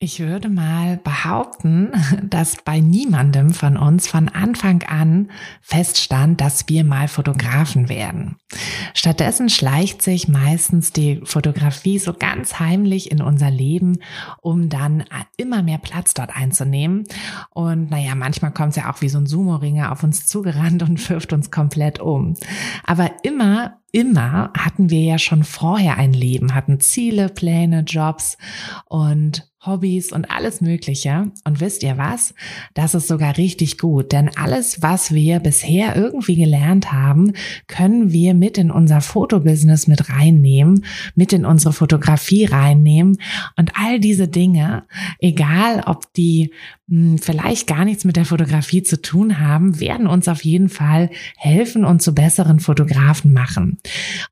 Ich würde mal behaupten, dass bei niemandem von uns von Anfang an feststand, dass wir mal Fotografen werden. Stattdessen schleicht sich meistens die Fotografie so ganz heimlich in unser Leben, um dann immer mehr Platz dort einzunehmen. Und naja, manchmal kommt es ja auch wie so ein Sumo-Ringer auf uns zugerannt und wirft uns komplett um. Aber immer immer hatten wir ja schon vorher ein Leben, hatten Ziele, Pläne, Jobs und Hobbys und alles Mögliche. Und wisst ihr was? Das ist sogar richtig gut, denn alles, was wir bisher irgendwie gelernt haben, können wir mit in unser Fotobusiness mit reinnehmen, mit in unsere Fotografie reinnehmen. Und all diese Dinge, egal ob die hm, vielleicht gar nichts mit der Fotografie zu tun haben, werden uns auf jeden Fall helfen und zu besseren Fotografen machen.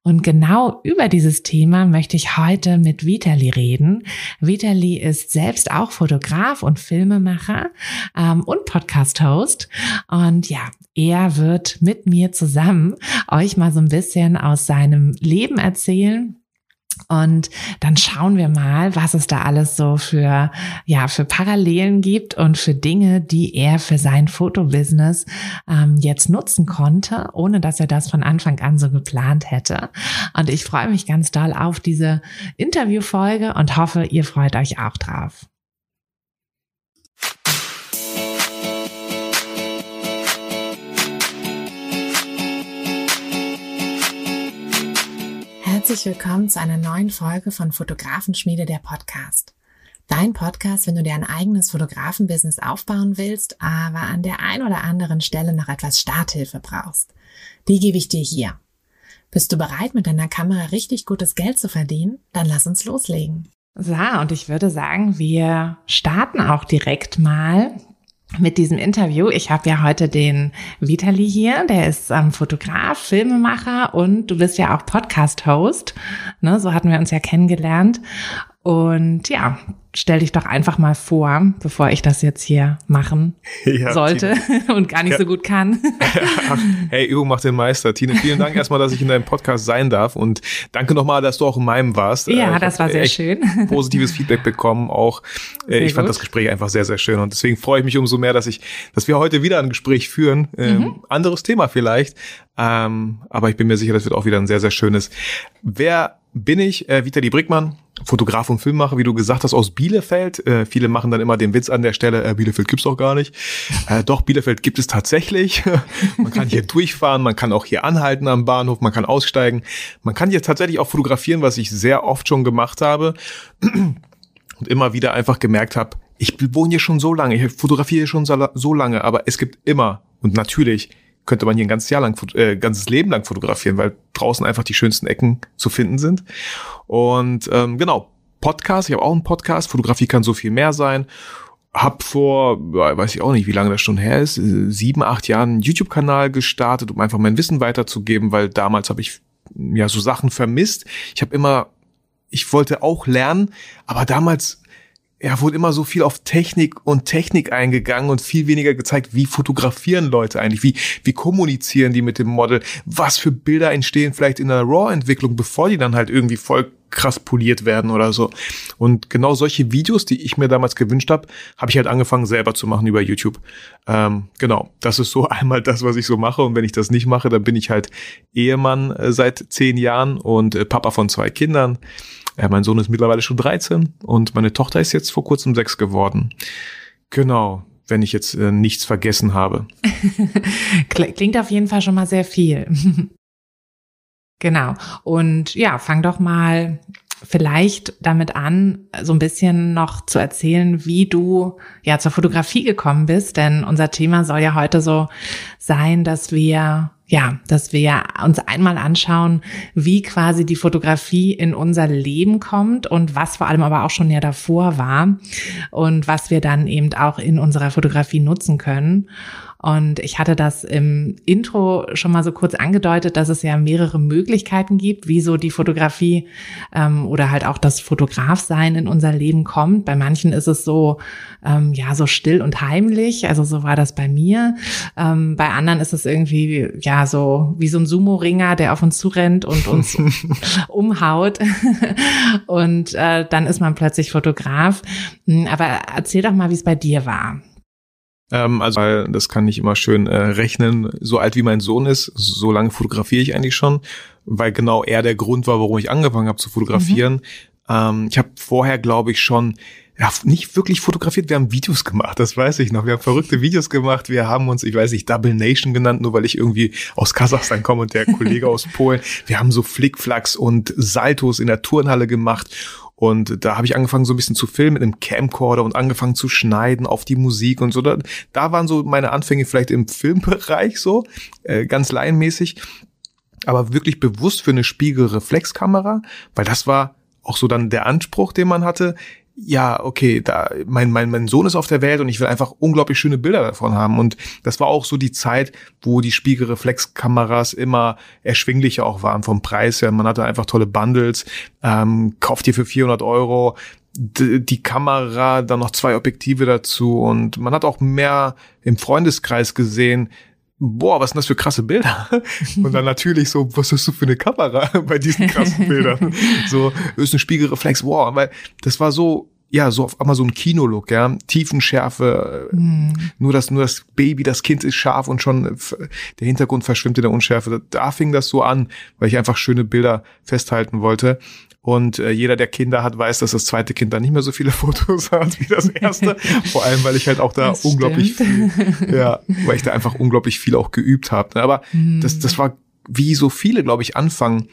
Und genau über dieses Thema möchte ich heute mit Vitali reden. Vitali ist selbst auch Fotograf und Filmemacher ähm, und Podcast-Host. Und ja, er wird mit mir zusammen euch mal so ein bisschen aus seinem Leben erzählen und dann schauen wir mal, was es da alles so für, ja, für Parallelen gibt und für Dinge, die er für sein Fotobusiness ähm, jetzt nutzen konnte, ohne dass er das von Anfang an so geplant hätte. Und ich freue mich ganz doll auf diese Interviewfolge und hoffe, ihr freut euch auch drauf. Herzlich willkommen zu einer neuen Folge von Fotografenschmiede der Podcast. Dein Podcast, wenn du dir ein eigenes Fotografenbusiness aufbauen willst, aber an der ein oder anderen Stelle noch etwas Starthilfe brauchst. Die gebe ich dir hier. Bist du bereit, mit deiner Kamera richtig gutes Geld zu verdienen? Dann lass uns loslegen. So, und ich würde sagen, wir starten auch direkt mal mit diesem Interview. Ich habe ja heute den Vitali hier, der ist ähm, Fotograf, Filmemacher und du bist ja auch Podcast-Host. Ne, so hatten wir uns ja kennengelernt. Und ja, stell dich doch einfach mal vor, bevor ich das jetzt hier machen ja, sollte Tine. und gar nicht ja. so gut kann. hey, Übung macht den Meister. Tine, vielen Dank erstmal, dass ich in deinem Podcast sein darf und danke nochmal, dass du auch in meinem warst. Ja, äh, das war sehr schön. Positives Feedback bekommen auch. Äh, sehr ich fand gut. das Gespräch einfach sehr, sehr schön und deswegen freue ich mich umso mehr, dass ich, dass wir heute wieder ein Gespräch führen. Ähm, mhm. Anderes Thema vielleicht, ähm, aber ich bin mir sicher, das wird auch wieder ein sehr, sehr schönes. Wer bin ich? Äh, Vitali Brickmann, Fotograf und Filmmacher, wie du gesagt hast, aus Bielefeld. Äh, viele machen dann immer den Witz an der Stelle, äh, Bielefeld gibt's doch gar nicht. Äh, doch, Bielefeld gibt es tatsächlich. man kann hier durchfahren, man kann auch hier anhalten am Bahnhof, man kann aussteigen. Man kann hier tatsächlich auch fotografieren, was ich sehr oft schon gemacht habe. und immer wieder einfach gemerkt habe, ich wohne hier schon so lange, ich fotografiere schon so lange, aber es gibt immer und natürlich könnte man hier ein ganzes Jahr lang, äh, ganzes Leben lang fotografieren, weil draußen einfach die schönsten Ecken zu finden sind. Und ähm, genau, Podcast, ich habe auch einen Podcast, Fotografie kann so viel mehr sein. Hab vor, weiß ich auch nicht, wie lange das schon her ist, äh, sieben, acht Jahren einen YouTube-Kanal gestartet, um einfach mein Wissen weiterzugeben, weil damals habe ich ja so Sachen vermisst. Ich habe immer, ich wollte auch lernen, aber damals ja, wurde immer so viel auf Technik und Technik eingegangen und viel weniger gezeigt, wie fotografieren Leute eigentlich, wie, wie kommunizieren die mit dem Model, was für Bilder entstehen vielleicht in der RAW-Entwicklung, bevor die dann halt irgendwie voll krass poliert werden oder so. Und genau solche Videos, die ich mir damals gewünscht habe, habe ich halt angefangen selber zu machen über YouTube. Ähm, genau, das ist so einmal das, was ich so mache. Und wenn ich das nicht mache, dann bin ich halt Ehemann äh, seit zehn Jahren und äh, Papa von zwei Kindern. Ja, mein Sohn ist mittlerweile schon 13 und meine Tochter ist jetzt vor kurzem sechs geworden. Genau, wenn ich jetzt äh, nichts vergessen habe. Klingt auf jeden Fall schon mal sehr viel. Genau. Und ja, fang doch mal vielleicht damit an, so ein bisschen noch zu erzählen, wie du ja zur Fotografie gekommen bist, denn unser Thema soll ja heute so sein, dass wir ja, dass wir uns einmal anschauen, wie quasi die Fotografie in unser Leben kommt und was vor allem aber auch schon ja davor war und was wir dann eben auch in unserer Fotografie nutzen können. Und ich hatte das im Intro schon mal so kurz angedeutet, dass es ja mehrere Möglichkeiten gibt, wie so die Fotografie ähm, oder halt auch das Fotografsein in unser Leben kommt. Bei manchen ist es so, ähm, ja, so still und heimlich. Also so war das bei mir. Ähm, bei anderen ist es irgendwie, ja, so wie so ein Sumo-Ringer, der auf uns zurennt und uns umhaut. und äh, dann ist man plötzlich Fotograf. Hm, aber erzähl doch mal, wie es bei dir war. Ähm, also, weil das kann ich immer schön äh, rechnen. So alt wie mein Sohn ist, so lange fotografiere ich eigentlich schon, weil genau er der Grund war, warum ich angefangen habe zu fotografieren. Mhm. Ähm, ich habe vorher, glaube ich, schon ja, nicht wirklich fotografiert, wir haben Videos gemacht, das weiß ich noch. Wir haben verrückte Videos gemacht, wir haben uns, ich weiß nicht, Double Nation genannt, nur weil ich irgendwie aus Kasachstan komme und der Kollege aus Polen. Wir haben so Flickflacks und Saltos in der Turnhalle gemacht und da habe ich angefangen, so ein bisschen zu filmen mit einem Camcorder und angefangen zu schneiden auf die Musik und so. Da, da waren so meine Anfänge vielleicht im Filmbereich so, äh, ganz laienmäßig. Aber wirklich bewusst für eine Spiegelreflexkamera, weil das war auch so dann der Anspruch, den man hatte ja, okay, da, mein, mein, mein Sohn ist auf der Welt und ich will einfach unglaublich schöne Bilder davon haben. Und das war auch so die Zeit, wo die Spiegelreflexkameras immer erschwinglicher auch waren vom Preis her. Man hatte einfach tolle Bundles, ähm, kauft ihr für 400 Euro die Kamera, dann noch zwei Objektive dazu und man hat auch mehr im Freundeskreis gesehen, boah, was sind das für krasse Bilder? Und dann natürlich so, was hast du für eine Kamera bei diesen krassen Bildern? So, ist ein Spiegelreflex, wow, weil das war so, ja, so auf einmal so ein Kinolook, ja, Tiefenschärfe, mm. nur das, nur das Baby, das Kind ist scharf und schon der Hintergrund verschwimmt in der Unschärfe. Da fing das so an, weil ich einfach schöne Bilder festhalten wollte. Und äh, jeder, der Kinder hat, weiß, dass das zweite Kind dann nicht mehr so viele Fotos hat wie das erste. Vor allem, weil ich halt auch da das unglaublich stimmt. viel, ja, weil ich da einfach unglaublich viel auch geübt habe. Aber mhm. das, das war wie so viele, glaube ich, anfangen,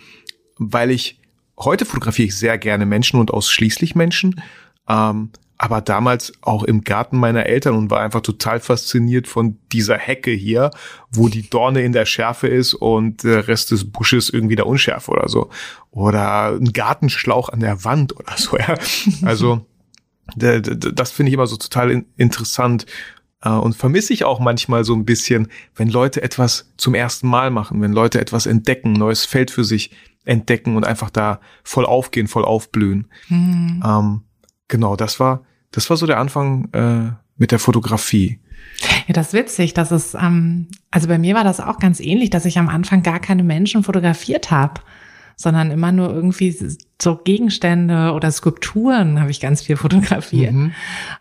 weil ich heute fotografiere ich sehr gerne Menschen und ausschließlich Menschen. Ähm, aber damals auch im Garten meiner Eltern und war einfach total fasziniert von dieser Hecke hier, wo die Dorne in der Schärfe ist und der Rest des Busches irgendwie der Unschärfe oder so. Oder ein Gartenschlauch an der Wand oder so, ja. Also, das finde ich immer so total interessant äh, und vermisse ich auch manchmal so ein bisschen, wenn Leute etwas zum ersten Mal machen, wenn Leute etwas entdecken, neues Feld für sich entdecken und einfach da voll aufgehen, voll aufblühen. Mhm. Ähm, genau, das war das war so der Anfang äh, mit der Fotografie. Ja, das ist witzig. Das ist, ähm, also bei mir war das auch ganz ähnlich, dass ich am Anfang gar keine Menschen fotografiert habe, sondern immer nur irgendwie so Gegenstände oder Skulpturen habe ich ganz viel fotografiert. Mhm.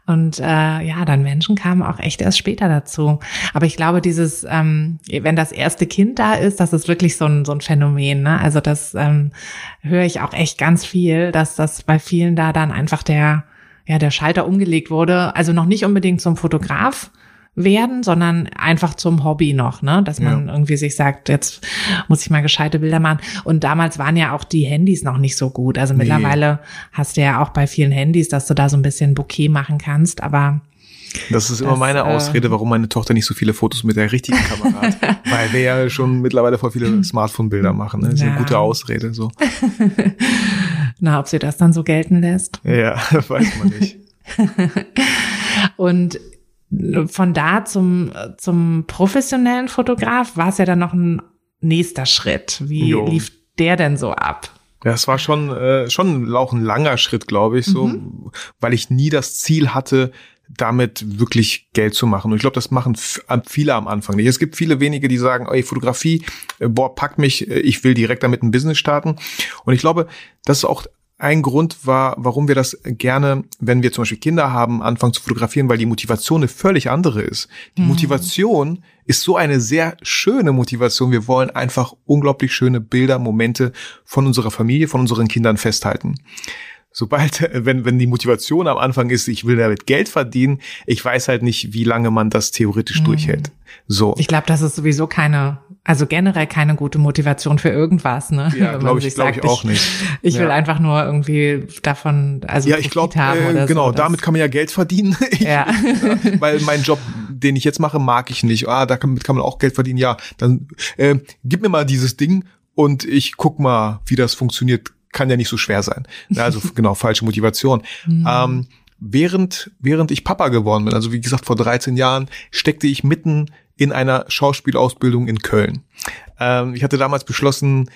Und äh, ja, dann Menschen kamen auch echt erst später dazu. Aber ich glaube, dieses, ähm, wenn das erste Kind da ist, das ist wirklich so ein, so ein Phänomen. Ne? Also das ähm, höre ich auch echt ganz viel, dass das bei vielen da dann einfach der ja, der Schalter umgelegt wurde. Also noch nicht unbedingt zum Fotograf werden, sondern einfach zum Hobby noch, ne? Dass man ja. irgendwie sich sagt, jetzt muss ich mal gescheite Bilder machen. Und damals waren ja auch die Handys noch nicht so gut. Also nee. mittlerweile hast du ja auch bei vielen Handys, dass du da so ein bisschen Bouquet machen kannst, aber das ist immer das, meine äh, Ausrede, warum meine Tochter nicht so viele Fotos mit der richtigen Kamera hat. Weil wir ja schon mittlerweile voll viele Smartphone-Bilder machen. Ne? Das ist ja. eine gute Ausrede. So. Na, ob sie das dann so gelten lässt? Ja, weiß man nicht. Und von da zum, zum professionellen Fotograf war es ja dann noch ein nächster Schritt. Wie jo. lief der denn so ab? Ja, es war schon, äh, schon auch ein langer Schritt, glaube ich, so, mhm. weil ich nie das Ziel hatte, damit wirklich Geld zu machen. Und ich glaube, das machen viele am Anfang nicht. Es gibt viele wenige, die sagen, ey, Fotografie, äh, boah, packt mich, äh, ich will direkt damit ein Business starten. Und ich glaube, das ist auch ein Grund war, warum wir das gerne, wenn wir zum Beispiel Kinder haben, anfangen zu fotografieren, weil die Motivation eine völlig andere ist. Die mhm. Motivation ist so eine sehr schöne Motivation. Wir wollen einfach unglaublich schöne Bilder, Momente von unserer Familie, von unseren Kindern festhalten. sobald, wenn, wenn die Motivation am Anfang ist, ich will damit Geld verdienen, ich weiß halt nicht, wie lange man das theoretisch mhm. durchhält. So. Ich glaube, das ist sowieso keine, also generell keine gute Motivation für irgendwas, ne? Ja, glaube ich, glaube ich auch nicht. Ich, ich will einfach nur irgendwie davon, also ja, ich glaube, äh, genau, so, damit kann man ja Geld verdienen. ja. Weil mein Job, den ich jetzt mache, mag ich nicht. Ah, damit kann man auch Geld verdienen. Ja, dann äh, gib mir mal dieses Ding und ich guck mal, wie das funktioniert kann ja nicht so schwer sein. Also genau, falsche Motivation. Mhm. Ähm, während, während ich Papa geworden bin, also wie gesagt vor 13 Jahren, steckte ich mitten in einer Schauspielausbildung in Köln. Ähm, ich hatte damals beschlossen,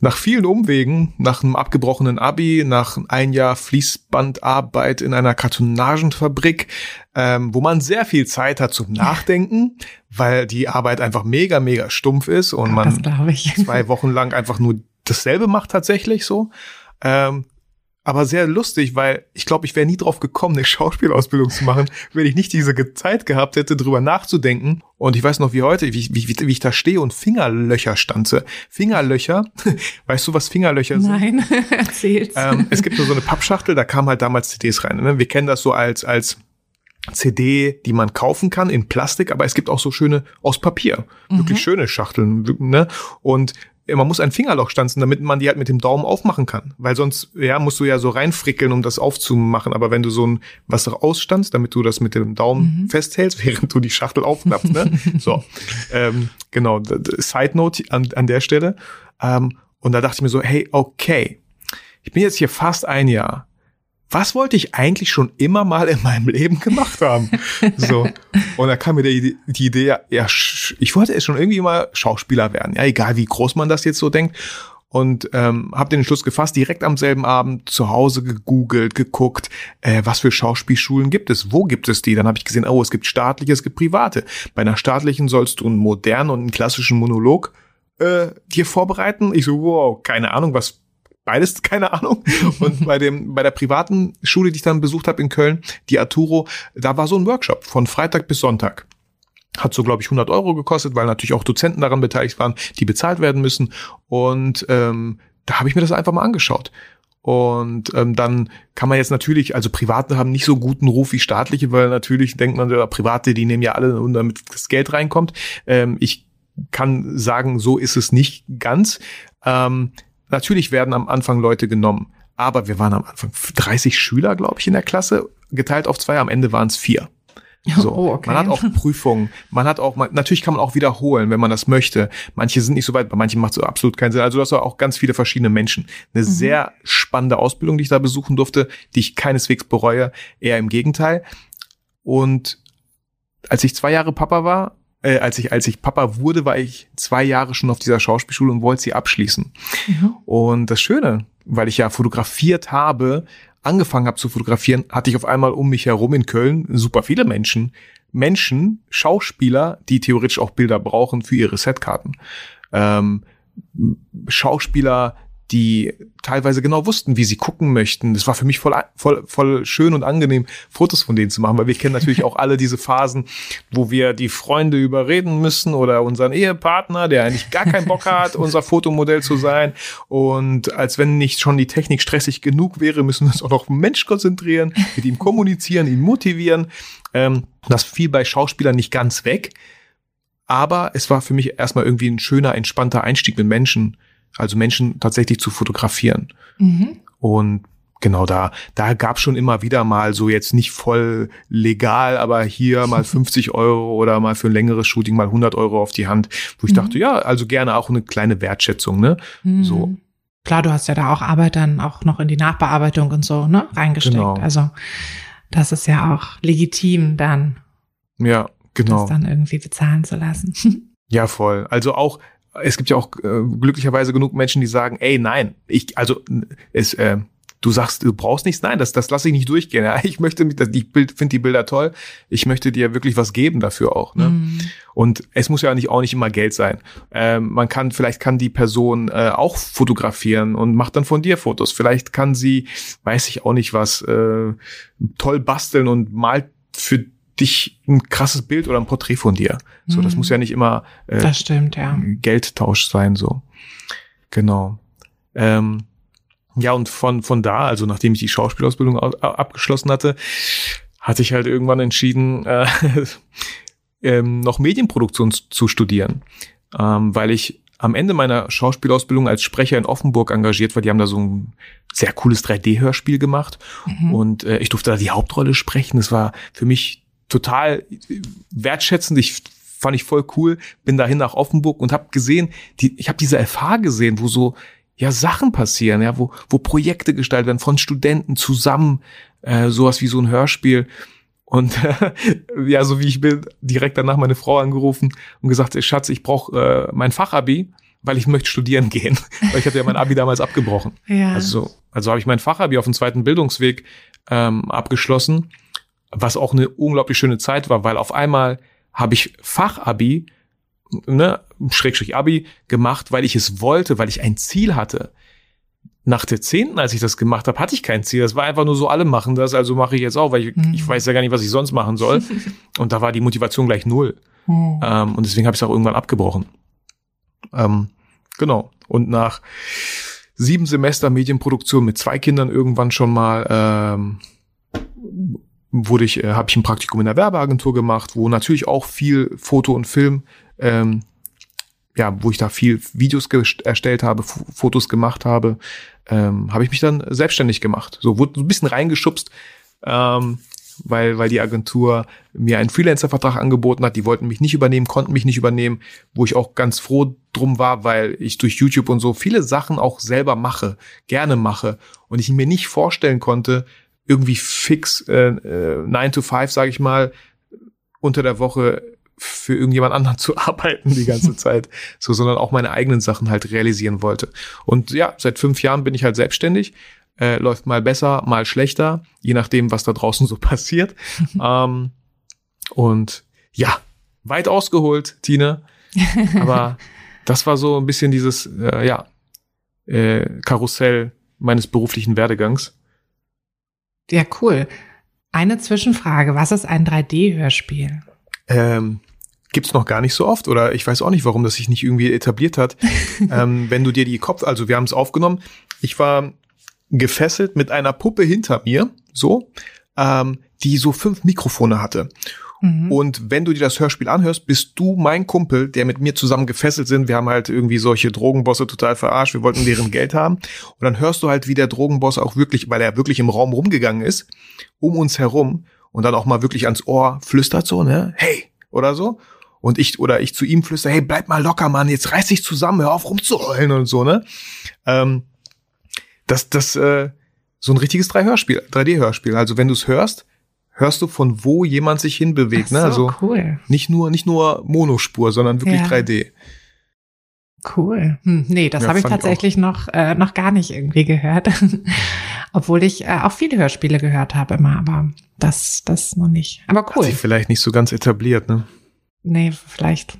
nach vielen Umwegen, nach einem abgebrochenen Abi, nach ein Jahr Fließbandarbeit in einer Kartonagenfabrik, ähm, wo man sehr viel Zeit hat zum Nachdenken, weil die Arbeit einfach mega, mega stumpf ist und man zwei Wochen lang einfach nur dasselbe macht tatsächlich so. Ähm, aber sehr lustig, weil ich glaube, ich wäre nie drauf gekommen, eine Schauspielausbildung zu machen, wenn ich nicht diese Zeit gehabt hätte, drüber nachzudenken. Und ich weiß noch wie heute, wie, wie, wie ich da stehe und Fingerlöcher stanze. Fingerlöcher, weißt du, was Fingerlöcher sind? Nein, erzähl's. Ähm, es gibt nur so eine Pappschachtel, da kamen halt damals CDs rein. Ne? Wir kennen das so als, als CD, die man kaufen kann in Plastik, aber es gibt auch so schöne aus Papier, mhm. wirklich schöne Schachteln. Ne? Und man muss ein Fingerloch stanzen, damit man die halt mit dem Daumen aufmachen kann. Weil sonst, ja, musst du ja so reinfrickeln, um das aufzumachen. Aber wenn du so ein was ausstanzt, damit du das mit dem Daumen mhm. festhältst, während du die Schachtel aufklappst, ne? so. Ähm, genau. Side Note an, an der Stelle. Ähm, und da dachte ich mir so, hey, okay. Ich bin jetzt hier fast ein Jahr was wollte ich eigentlich schon immer mal in meinem Leben gemacht haben? So. Und da kam mir die, die Idee, ja, ich wollte es schon irgendwie mal Schauspieler werden. Ja, egal wie groß man das jetzt so denkt. Und ähm, habe den Entschluss gefasst, direkt am selben Abend zu Hause gegoogelt, geguckt, äh, was für Schauspielschulen gibt es, wo gibt es die? Dann habe ich gesehen, oh, es gibt staatliche, es gibt private. Bei einer staatlichen sollst du einen modernen und einen klassischen Monolog äh, dir vorbereiten. Ich so, wow, keine Ahnung, was beides, keine Ahnung. Und bei dem, bei der privaten Schule, die ich dann besucht habe in Köln, die Arturo, da war so ein Workshop von Freitag bis Sonntag. Hat so, glaube ich, 100 Euro gekostet, weil natürlich auch Dozenten daran beteiligt waren, die bezahlt werden müssen. Und ähm, da habe ich mir das einfach mal angeschaut. Und ähm, dann kann man jetzt natürlich, also Private haben nicht so guten Ruf wie staatliche, weil natürlich denkt man, ja, Private, die nehmen ja alle, und damit das Geld reinkommt. Ähm, ich kann sagen, so ist es nicht ganz. Ähm, Natürlich werden am Anfang Leute genommen, aber wir waren am Anfang 30 Schüler, glaube ich, in der Klasse, geteilt auf zwei, am Ende waren es vier. So. Oh, okay. Man hat auch Prüfungen, man hat auch, man, natürlich kann man auch wiederholen, wenn man das möchte. Manche sind nicht so weit, bei manchen macht es absolut keinen Sinn. Also das war auch ganz viele verschiedene Menschen. Eine mhm. sehr spannende Ausbildung, die ich da besuchen durfte, die ich keineswegs bereue, eher im Gegenteil. Und als ich zwei Jahre Papa war, äh, als ich, als ich Papa wurde, war ich zwei Jahre schon auf dieser Schauspielschule und wollte sie abschließen. Mhm. Und das Schöne, weil ich ja fotografiert habe, angefangen habe zu fotografieren, hatte ich auf einmal um mich herum in Köln super viele Menschen. Menschen, Schauspieler, die theoretisch auch Bilder brauchen für ihre Setkarten. Ähm, Schauspieler, die teilweise genau wussten, wie sie gucken möchten. Das war für mich voll, voll, voll schön und angenehm, Fotos von denen zu machen, weil wir kennen natürlich auch alle diese Phasen, wo wir die Freunde überreden müssen oder unseren Ehepartner, der eigentlich gar keinen Bock hat, unser Fotomodell zu sein. Und als wenn nicht schon die Technik stressig genug wäre, müssen wir uns auch noch auf den Mensch konzentrieren, mit ihm kommunizieren, ihn motivieren. Ähm, das fiel bei Schauspielern nicht ganz weg. Aber es war für mich erstmal irgendwie ein schöner, entspannter Einstieg mit Menschen also Menschen tatsächlich zu fotografieren. Mhm. Und genau da, da gab schon immer wieder mal so jetzt nicht voll legal, aber hier mal 50 Euro oder mal für ein längeres Shooting mal 100 Euro auf die Hand, wo ich mhm. dachte, ja, also gerne auch eine kleine Wertschätzung, ne? Mhm. So. Klar, du hast ja da auch Arbeit dann auch noch in die Nachbearbeitung und so, ne, reingesteckt. Genau. Also, das ist ja auch legitim dann. Ja, genau. Das dann irgendwie bezahlen zu lassen. Ja, voll. Also auch, es gibt ja auch äh, glücklicherweise genug Menschen, die sagen, ey, nein, ich, also es, äh, du sagst, du brauchst nichts, nein, das, das lasse ich nicht durchgehen. Ja, ich möchte mich, ich finde die Bilder toll, ich möchte dir wirklich was geben dafür auch. Ne? Mhm. Und es muss ja nicht auch nicht immer Geld sein. Ähm, man kann, vielleicht kann die Person äh, auch fotografieren und macht dann von dir Fotos. Vielleicht kann sie, weiß ich auch nicht was, äh, toll basteln und malt für dich ein krasses Bild oder ein Porträt von dir. So, das mhm. muss ja nicht immer äh, das stimmt, ja. Geldtausch sein, so. Genau. Ähm, Ja, und von, von da, also nachdem ich die Schauspielausbildung abgeschlossen hatte, hatte ich halt irgendwann entschieden, äh, ähm, noch Medienproduktion zu studieren, ähm, weil ich am Ende meiner Schauspielausbildung als Sprecher in Offenburg engagiert war. Die haben da so ein sehr cooles 3D-Hörspiel gemacht mhm. und äh, ich durfte da die Hauptrolle sprechen. Das war für mich total wertschätzend. Ich fand ich voll cool. Bin dahin nach Offenburg und habe gesehen, die, ich habe diese FH gesehen, wo so ja Sachen passieren, ja, wo wo Projekte gestaltet werden von Studenten zusammen, äh, sowas wie so ein Hörspiel. Und äh, ja, so wie ich bin, direkt danach meine Frau angerufen und gesagt, Schatz, ich brauche äh, mein Fachabi, weil ich möchte studieren gehen. weil ich hatte ja mein Abi damals abgebrochen. Ja. Also, also habe ich mein Fachabi auf dem zweiten Bildungsweg ähm, abgeschlossen, was auch eine unglaublich schöne Zeit war, weil auf einmal habe ich Fachabi, ne, Schrägstrich Abi gemacht, weil ich es wollte, weil ich ein Ziel hatte. Nach der zehnten, als ich das gemacht habe, hatte ich kein Ziel. Das war einfach nur so, alle machen das, also mache ich jetzt auch, weil ich, mhm. ich weiß ja gar nicht, was ich sonst machen soll. und da war die Motivation gleich null. Mhm. Ähm, und deswegen habe ich es auch irgendwann abgebrochen. Ähm, genau. Und nach sieben Semester Medienproduktion mit zwei Kindern irgendwann schon mal ähm, wurde ich, äh, habe ich ein Praktikum in der Werbeagentur gemacht, wo natürlich auch viel Foto und Film ähm, ja, wo ich da viel Videos erstellt habe, F Fotos gemacht habe, ähm, habe ich mich dann selbstständig gemacht. So wurde so ein bisschen reingeschubst, ähm, weil, weil die Agentur mir einen Freelancer-Vertrag angeboten hat. Die wollten mich nicht übernehmen, konnten mich nicht übernehmen, wo ich auch ganz froh drum war, weil ich durch YouTube und so viele Sachen auch selber mache, gerne mache und ich mir nicht vorstellen konnte, irgendwie fix äh, äh, 9 to 5, sage ich mal, unter der Woche für irgendjemand anderen zu arbeiten die ganze Zeit, so, sondern auch meine eigenen Sachen halt realisieren wollte. Und ja, seit fünf Jahren bin ich halt selbstständig. Äh, läuft mal besser, mal schlechter, je nachdem, was da draußen so passiert. ähm, und ja, weit ausgeholt, Tine. Aber das war so ein bisschen dieses, äh, ja, äh, Karussell meines beruflichen Werdegangs. Ja, cool. Eine Zwischenfrage. Was ist ein 3D-Hörspiel? Ähm, gibt's noch gar nicht so oft oder ich weiß auch nicht, warum das sich nicht irgendwie etabliert hat. ähm, wenn du dir die Kopf, also wir haben es aufgenommen, ich war gefesselt mit einer Puppe hinter mir, so, ähm, die so fünf Mikrofone hatte. Mhm. Und wenn du dir das Hörspiel anhörst, bist du mein Kumpel, der mit mir zusammen gefesselt sind. Wir haben halt irgendwie solche Drogenbosse total verarscht. Wir wollten deren Geld haben. Und dann hörst du halt, wie der Drogenboss auch wirklich, weil er wirklich im Raum rumgegangen ist, um uns herum und dann auch mal wirklich ans Ohr flüstert so, ne? Hey! Oder so und ich oder ich zu ihm flüster, hey, bleib mal locker, Mann, jetzt reiß dich zusammen, hör auf rumzuheulen und so, ne? Ähm, das, das, äh, so ein richtiges 3-Hörspiel, 3D-Hörspiel. Also wenn du es hörst, hörst du von wo jemand sich hinbewegt, ne? so, ne? Also cool. nicht nur, nicht nur Monospur, sondern wirklich ja. 3D. Cool. Hm, nee, das ja, habe ich tatsächlich ich noch, äh, noch gar nicht irgendwie gehört. Obwohl ich äh, auch viele Hörspiele gehört habe immer, aber das, das noch nicht. Aber cool. Hat sich vielleicht nicht so ganz etabliert, ne? nee, vielleicht.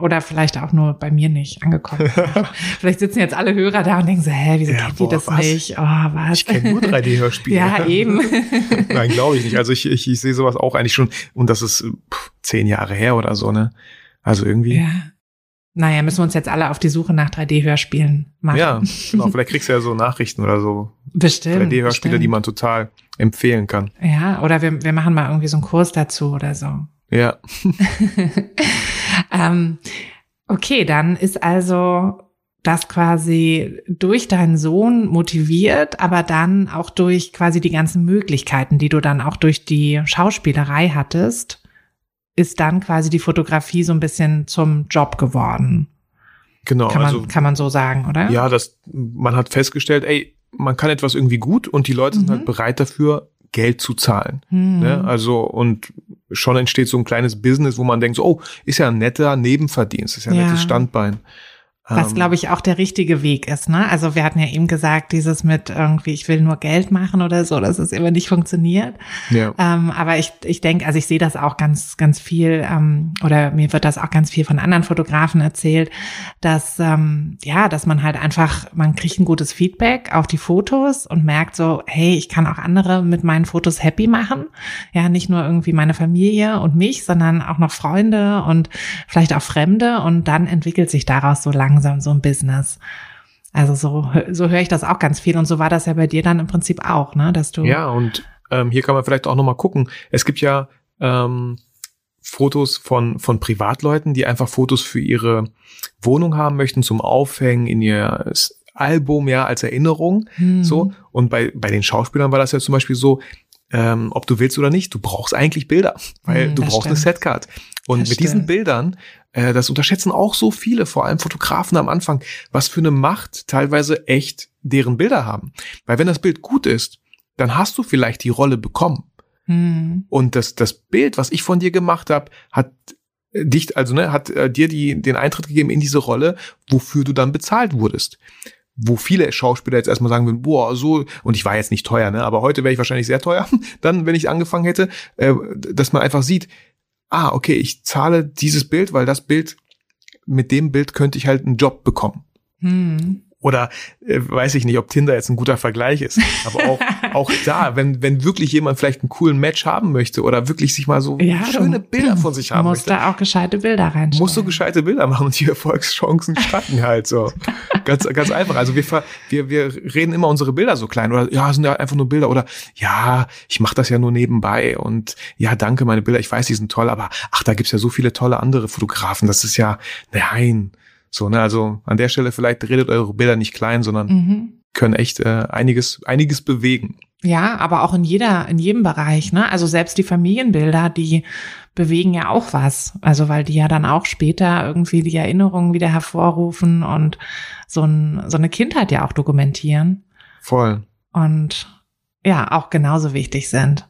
Oder vielleicht auch nur bei mir nicht angekommen. vielleicht sitzen jetzt alle Hörer da und denken so, hä, wieso ja, kennt ihr das was? nicht? Oh, was? Ich kenne nur 3D-Hörspiele. ja, eben. Nein, glaube ich nicht. Also ich, ich, ich sehe sowas auch eigentlich schon, und das ist pff, zehn Jahre her oder so, ne? Also irgendwie. Ja. Naja, müssen wir uns jetzt alle auf die Suche nach 3D-Hörspielen machen. Ja, genau. Vielleicht kriegst du ja so Nachrichten oder so. Bestimmt. 3D-Hörspiele, die man total empfehlen kann. Ja, oder wir, wir machen mal irgendwie so einen Kurs dazu oder so. Ja. ähm, okay, dann ist also das quasi durch deinen Sohn motiviert, aber dann auch durch quasi die ganzen Möglichkeiten, die du dann auch durch die Schauspielerei hattest, ist dann quasi die Fotografie so ein bisschen zum Job geworden. Genau. Kann man, also, kann man so sagen, oder? Ja, das, man hat festgestellt, ey, man kann etwas irgendwie gut und die Leute mhm. sind halt bereit dafür, Geld zu zahlen. Mhm. Ne? Also, und schon entsteht so ein kleines Business, wo man denkt, so, oh, ist ja ein netter Nebenverdienst, ist ja ein ja. nettes Standbein. Was, ähm, glaube ich, auch der richtige Weg ist, ne? Also wir hatten ja eben gesagt, dieses mit irgendwie, ich will nur Geld machen oder so, dass es immer nicht funktioniert. Ja. Ähm, aber ich, ich denke, also ich sehe das auch ganz, ganz viel, ähm, oder mir wird das auch ganz viel von anderen Fotografen erzählt, dass, ähm, ja, dass man halt einfach, man kriegt ein gutes Feedback auf die Fotos und merkt so, hey, ich kann auch andere mit meinen Fotos happy machen. Ja, nicht nur irgendwie meine Familie und mich, sondern auch noch Freunde und vielleicht auch Fremde und dann entwickelt sich daraus so langsam langsam so ein Business. Also so, so höre ich das auch ganz viel. Und so war das ja bei dir dann im Prinzip auch, ne? Dass du. Ja, und ähm, hier kann man vielleicht auch nochmal gucken. Es gibt ja ähm, Fotos von, von Privatleuten, die einfach Fotos für ihre Wohnung haben möchten zum Aufhängen in ihr Album, ja, als Erinnerung. Mhm. So. Und bei, bei den Schauspielern war das ja zum Beispiel so, ähm, ob du willst oder nicht, du brauchst eigentlich Bilder, weil mhm, du brauchst stimmt. eine Setcard. Und das mit stimmt. diesen Bildern, äh, das unterschätzen auch so viele, vor allem Fotografen am Anfang, was für eine Macht teilweise echt deren Bilder haben. Weil wenn das Bild gut ist, dann hast du vielleicht die Rolle bekommen. Mhm. Und das, das Bild, was ich von dir gemacht habe, hat dich, also ne, hat äh, dir die, den Eintritt gegeben in diese Rolle, wofür du dann bezahlt wurdest wo viele Schauspieler jetzt erstmal sagen würden, boah, so, und ich war jetzt nicht teuer, ne, aber heute wäre ich wahrscheinlich sehr teuer, dann, wenn ich angefangen hätte, äh, dass man einfach sieht, ah, okay, ich zahle dieses Bild, weil das Bild, mit dem Bild könnte ich halt einen Job bekommen. Hm. Oder äh, weiß ich nicht, ob Tinder jetzt ein guter Vergleich ist. Aber auch, auch da, wenn, wenn wirklich jemand vielleicht einen coolen Match haben möchte oder wirklich sich mal so ja, schöne Bilder von sich haben musst möchte. Musst da auch gescheite Bilder reinstellen. Musst du gescheite Bilder machen und die Erfolgschancen steigen halt so. ganz, ganz einfach. Also wir, wir, wir reden immer unsere Bilder so klein oder ja, sind ja einfach nur Bilder oder ja, ich mache das ja nur nebenbei und ja, danke, meine Bilder, ich weiß, die sind toll, aber ach, da gibt's ja so viele tolle andere Fotografen. Das ist ja, nein, so, ne, also an der Stelle vielleicht redet eure Bilder nicht klein, sondern mhm. können echt äh, einiges, einiges bewegen. Ja, aber auch in jeder, in jedem Bereich, ne? Also selbst die Familienbilder, die bewegen ja auch was. Also weil die ja dann auch später irgendwie die Erinnerungen wieder hervorrufen und so, ein, so eine Kindheit ja auch dokumentieren. Voll. Und ja, auch genauso wichtig sind.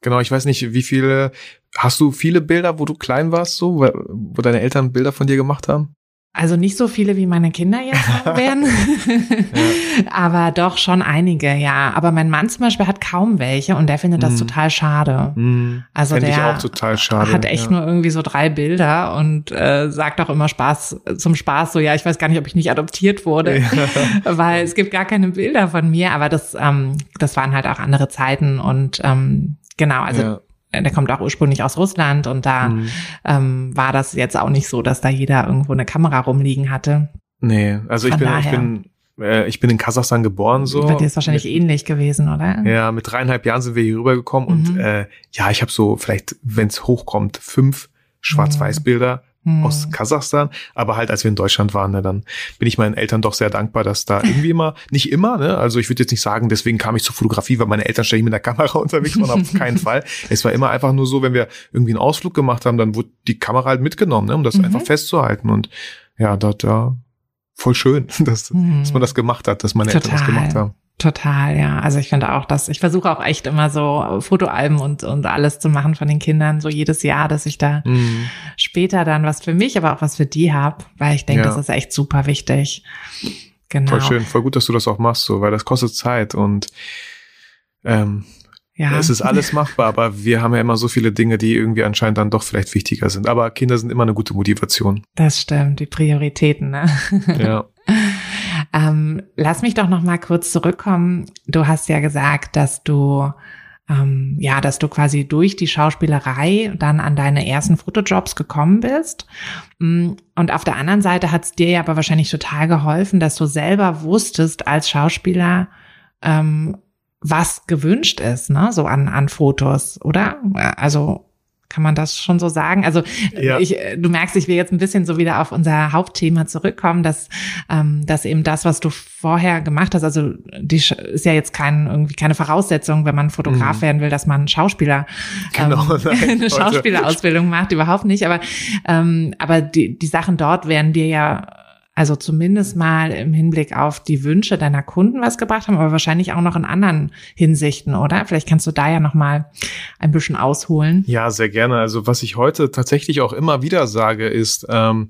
Genau, ich weiß nicht, wie viele, hast du viele Bilder, wo du klein warst, so, wo deine Eltern Bilder von dir gemacht haben? Also nicht so viele, wie meine Kinder jetzt werden, ja. aber doch schon einige, ja. Aber mein Mann zum Beispiel hat kaum welche und der findet das mm. total schade. Mm. Also Fänd der auch total schade, hat echt ja. nur irgendwie so drei Bilder und äh, sagt auch immer Spaß zum Spaß so, ja, ich weiß gar nicht, ob ich nicht adoptiert wurde, ja. weil es gibt gar keine Bilder von mir. Aber das, ähm, das waren halt auch andere Zeiten und ähm, genau, also der kommt auch ursprünglich aus Russland und da mhm. ähm, war das jetzt auch nicht so, dass da jeder irgendwo eine Kamera rumliegen hatte. Nee, also ich bin, ich bin, äh, ich bin in Kasachstan geboren so. Bei dir ist wahrscheinlich mit, ähnlich gewesen, oder? Ja, mit dreieinhalb Jahren sind wir hier rübergekommen mhm. und äh, ja, ich habe so vielleicht, wenn es hochkommt, fünf Schwarz-Weiß-Bilder hm. aus Kasachstan. Aber halt, als wir in Deutschland waren, ne, dann bin ich meinen Eltern doch sehr dankbar, dass da irgendwie immer, nicht immer, ne, also ich würde jetzt nicht sagen, deswegen kam ich zur Fotografie, weil meine Eltern ständig mit der Kamera unterwegs waren, auf keinen Fall. Es war immer einfach nur so, wenn wir irgendwie einen Ausflug gemacht haben, dann wurde die Kamera halt mitgenommen, ne, um das mhm. einfach festzuhalten. Und ja, da, da voll schön, dass, mhm. dass man das gemacht hat, dass meine Total. Eltern das gemacht haben. Total, ja. Also ich finde auch, dass ich versuche auch echt immer so Fotoalben und, und alles zu machen von den Kindern, so jedes Jahr, dass ich da mhm. später dann was für mich, aber auch was für die habe, weil ich denke, ja. das ist echt super wichtig. Genau. Voll schön, voll gut, dass du das auch machst, so, weil das kostet Zeit und ähm, ja. Es ist alles machbar, aber wir haben ja immer so viele Dinge, die irgendwie anscheinend dann doch vielleicht wichtiger sind. Aber Kinder sind immer eine gute Motivation. Das stimmt, die Prioritäten, ne? Ja. Ähm, lass mich doch noch mal kurz zurückkommen. Du hast ja gesagt, dass du ähm, ja, dass du quasi durch die Schauspielerei dann an deine ersten Fotojobs gekommen bist. Mm, und auf der anderen Seite hat es dir ja aber wahrscheinlich total geholfen, dass du selber wusstest als Schauspieler, ähm, was gewünscht ist, ne, so an, an Fotos, oder? Also kann man das schon so sagen? Also ja. ich, du merkst, ich will jetzt ein bisschen so wieder auf unser Hauptthema zurückkommen, dass, ähm, dass eben das, was du vorher gemacht hast, also die ist ja jetzt kein, irgendwie keine Voraussetzung, wenn man Fotograf mhm. werden will, dass man Schauspieler genau, ähm, nein, eine Schauspielerausbildung macht, überhaupt nicht. Aber, ähm, aber die, die Sachen dort werden dir ja also zumindest mal im Hinblick auf die Wünsche deiner Kunden was gebracht haben, aber wahrscheinlich auch noch in anderen Hinsichten, oder? Vielleicht kannst du da ja noch mal ein bisschen ausholen. Ja, sehr gerne. Also was ich heute tatsächlich auch immer wieder sage, ist, ähm,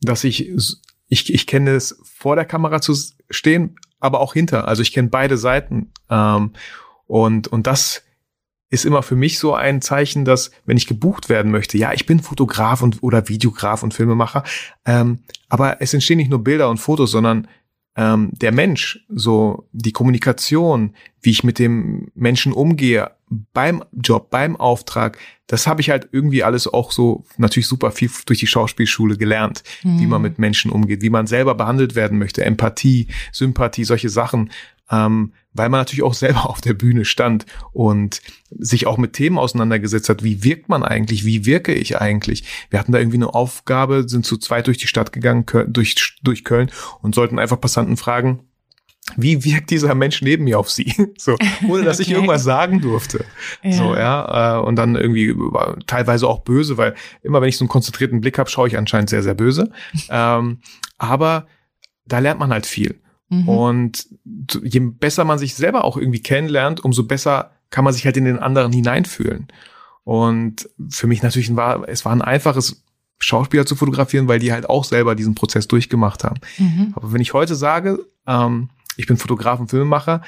dass ich, ich, ich kenne es vor der Kamera zu stehen, aber auch hinter. Also ich kenne beide Seiten. Ähm, und, und das ist immer für mich so ein Zeichen, dass wenn ich gebucht werden möchte, ja, ich bin Fotograf und oder Videograf und Filmemacher, ähm, aber es entstehen nicht nur Bilder und Fotos, sondern ähm, der Mensch, so die Kommunikation, wie ich mit dem Menschen umgehe, beim Job, beim Auftrag, das habe ich halt irgendwie alles auch so natürlich super viel durch die Schauspielschule gelernt, mhm. wie man mit Menschen umgeht, wie man selber behandelt werden möchte, Empathie, Sympathie, solche Sachen, ähm, weil man natürlich auch selber auf der Bühne stand und sich auch mit Themen auseinandergesetzt hat. Wie wirkt man eigentlich? Wie wirke ich eigentlich? Wir hatten da irgendwie eine Aufgabe, sind zu zweit durch die Stadt gegangen, durch, durch Köln und sollten einfach Passanten fragen, wie wirkt dieser Mensch neben mir auf sie? So, ohne dass okay. ich irgendwas sagen durfte. Ja. So, ja. Äh, und dann irgendwie teilweise auch böse, weil immer wenn ich so einen konzentrierten Blick habe, schaue ich anscheinend sehr, sehr böse. ähm, aber da lernt man halt viel. Mhm. Und je besser man sich selber auch irgendwie kennenlernt, umso besser kann man sich halt in den anderen hineinfühlen. Und für mich natürlich war, es war ein einfaches Schauspieler zu fotografieren, weil die halt auch selber diesen Prozess durchgemacht haben. Mhm. Aber wenn ich heute sage, ähm, ich bin Fotograf und Filmemacher,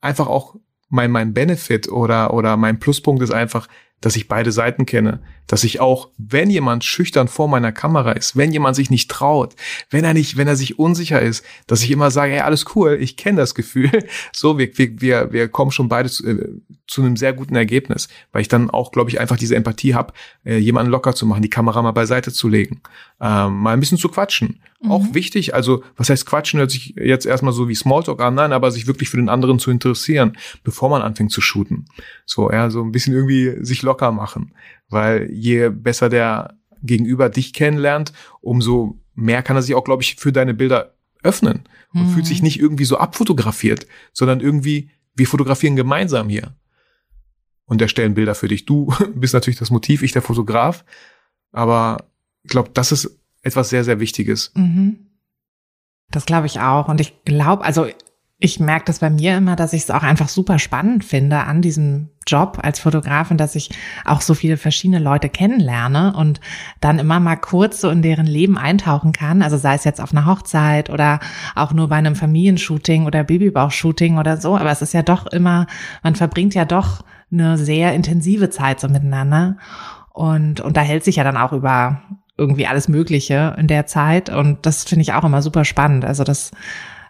einfach auch mein, mein Benefit oder, oder mein Pluspunkt ist einfach, dass ich beide Seiten kenne, dass ich auch, wenn jemand schüchtern vor meiner Kamera ist, wenn jemand sich nicht traut, wenn er nicht, wenn er sich unsicher ist, dass ich immer sage, hey, alles cool, ich kenne das Gefühl. So, wir, wir, wir kommen schon beide zu, äh, zu einem sehr guten Ergebnis, weil ich dann auch, glaube ich, einfach diese Empathie habe, äh, jemanden locker zu machen, die Kamera mal beiseite zu legen, ähm, mal ein bisschen zu quatschen. Mhm. Auch wichtig, also was heißt quatschen, hört sich jetzt erstmal so wie Smalltalk an, nein, aber sich wirklich für den anderen zu interessieren, bevor man anfängt zu shooten. So, ja, so ein bisschen irgendwie sich locker machen, weil je besser der Gegenüber dich kennenlernt, umso mehr kann er sich auch, glaube ich, für deine Bilder öffnen und mhm. fühlt sich nicht irgendwie so abfotografiert, sondern irgendwie, wir fotografieren gemeinsam hier und erstellen Bilder für dich. Du bist natürlich das Motiv, ich der Fotograf. Aber ich glaube, das ist etwas sehr, sehr Wichtiges. Mhm. Das glaube ich auch. Und ich glaube, also ich merke das bei mir immer, dass ich es auch einfach super spannend finde an diesem Job als Fotografin, dass ich auch so viele verschiedene Leute kennenlerne und dann immer mal kurz so in deren Leben eintauchen kann. Also sei es jetzt auf einer Hochzeit oder auch nur bei einem Familienshooting oder Babybauchshooting oder so. Aber es ist ja doch immer, man verbringt ja doch eine sehr intensive Zeit so miteinander und unterhält sich ja dann auch über irgendwie alles Mögliche in der Zeit. Und das finde ich auch immer super spannend. Also das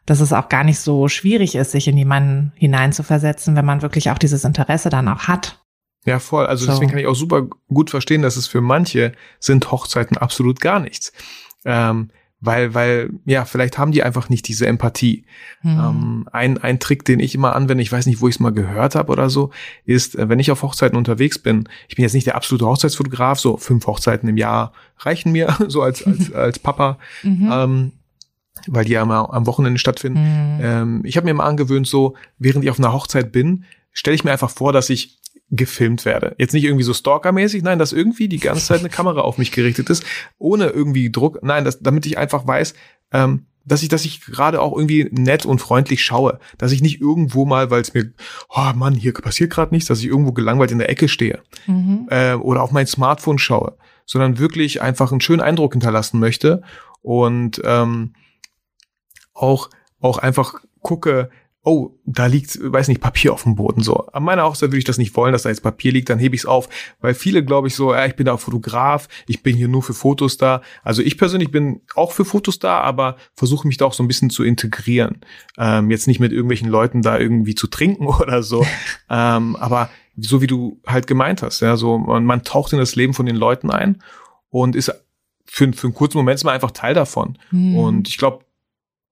dass es auch gar nicht so schwierig ist, sich in jemanden hineinzuversetzen, wenn man wirklich auch dieses Interesse dann auch hat. Ja, voll. Also so. deswegen kann ich auch super gut verstehen, dass es für manche sind Hochzeiten absolut gar nichts. Ähm, weil, weil, ja, vielleicht haben die einfach nicht diese Empathie. Mhm. Ähm, ein, ein Trick, den ich immer anwende, ich weiß nicht, wo ich es mal gehört habe oder so, ist, äh, wenn ich auf Hochzeiten unterwegs bin, ich bin jetzt nicht der absolute Hochzeitsfotograf, so fünf Hochzeiten im Jahr reichen mir, so als, als, als Papa. Mhm. Ähm, weil die ja immer am Wochenende stattfinden. Mhm. Ähm, ich habe mir mal angewöhnt, so, während ich auf einer Hochzeit bin, stelle ich mir einfach vor, dass ich gefilmt werde. Jetzt nicht irgendwie so stalkermäßig, nein, dass irgendwie die ganze Zeit eine Kamera auf mich gerichtet ist, ohne irgendwie Druck. Nein, das, damit ich einfach weiß, ähm, dass ich, dass ich gerade auch irgendwie nett und freundlich schaue, dass ich nicht irgendwo mal, weil es mir, oh Mann, hier passiert gerade nichts, dass ich irgendwo gelangweilt in der Ecke stehe mhm. äh, oder auf mein Smartphone schaue, sondern wirklich einfach einen schönen Eindruck hinterlassen möchte und ähm, auch, auch einfach gucke, oh, da liegt, weiß nicht, Papier auf dem Boden. So, an meiner Hochzeit würde ich das nicht wollen, dass da jetzt Papier liegt, dann hebe ich es auf, weil viele glaube ich so, ja, ich bin da Fotograf, ich bin hier nur für Fotos da. Also ich persönlich bin auch für Fotos da, aber versuche mich da auch so ein bisschen zu integrieren. Ähm, jetzt nicht mit irgendwelchen Leuten da irgendwie zu trinken oder so, ähm, aber so wie du halt gemeint hast, ja, so man, man taucht in das Leben von den Leuten ein und ist für, für einen kurzen Moment man einfach Teil davon. Mhm. Und ich glaube,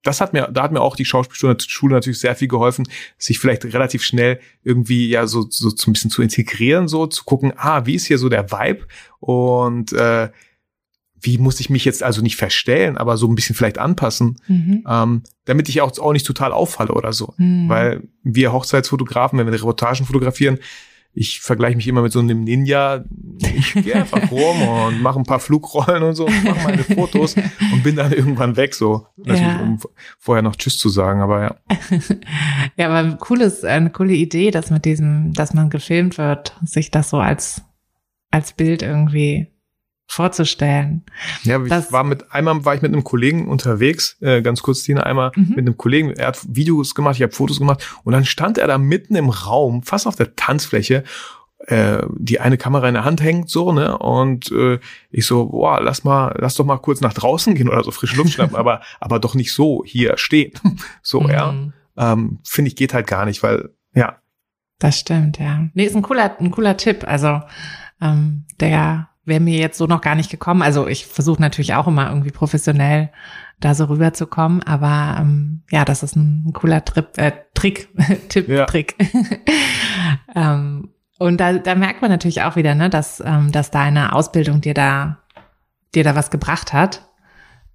das hat mir, da hat mir auch die Schauspielschule natürlich sehr viel geholfen, sich vielleicht relativ schnell irgendwie ja so, so, so ein bisschen zu integrieren, so zu gucken, ah, wie ist hier so der Vibe und äh, wie muss ich mich jetzt also nicht verstellen, aber so ein bisschen vielleicht anpassen, mhm. ähm, damit ich auch, auch nicht total auffalle oder so. Mhm. Weil wir Hochzeitsfotografen, wenn wir Reportagen fotografieren, ich vergleiche mich immer mit so einem Ninja. Ich gehe einfach rum und mache ein paar Flugrollen und so, mache meine Fotos und bin dann irgendwann weg, so. Ja. Um vorher noch Tschüss zu sagen, aber ja. ja, aber cooles, eine coole Idee, dass mit diesem, dass man gefilmt wird, sich das so als, als Bild irgendwie vorzustellen. Ja, ich das, war mit einmal war ich mit einem Kollegen unterwegs, äh, ganz kurz Tina, einmal mhm. mit einem Kollegen, er hat Videos gemacht, ich habe Fotos gemacht und dann stand er da mitten im Raum, fast auf der Tanzfläche, äh, die eine Kamera in der Hand hängt so, ne? Und äh, ich so, boah, lass mal, lass doch mal kurz nach draußen gehen oder so frische Luft schnappen, aber aber doch nicht so hier stehen. so, mhm. ja. Ähm, finde ich geht halt gar nicht, weil ja, Das stimmt, ja. Nee, ist ein cooler, ein cooler Tipp. Also ähm, der wäre mir jetzt so noch gar nicht gekommen. Also ich versuche natürlich auch immer irgendwie professionell da so rüberzukommen, aber ähm, ja, das ist ein, cooler Trip, äh, Trick, Tipp, ja. Trick. ähm, und da, da merkt man natürlich auch wieder, ne, dass, ähm, dass deine Ausbildung dir da, dir da was gebracht hat.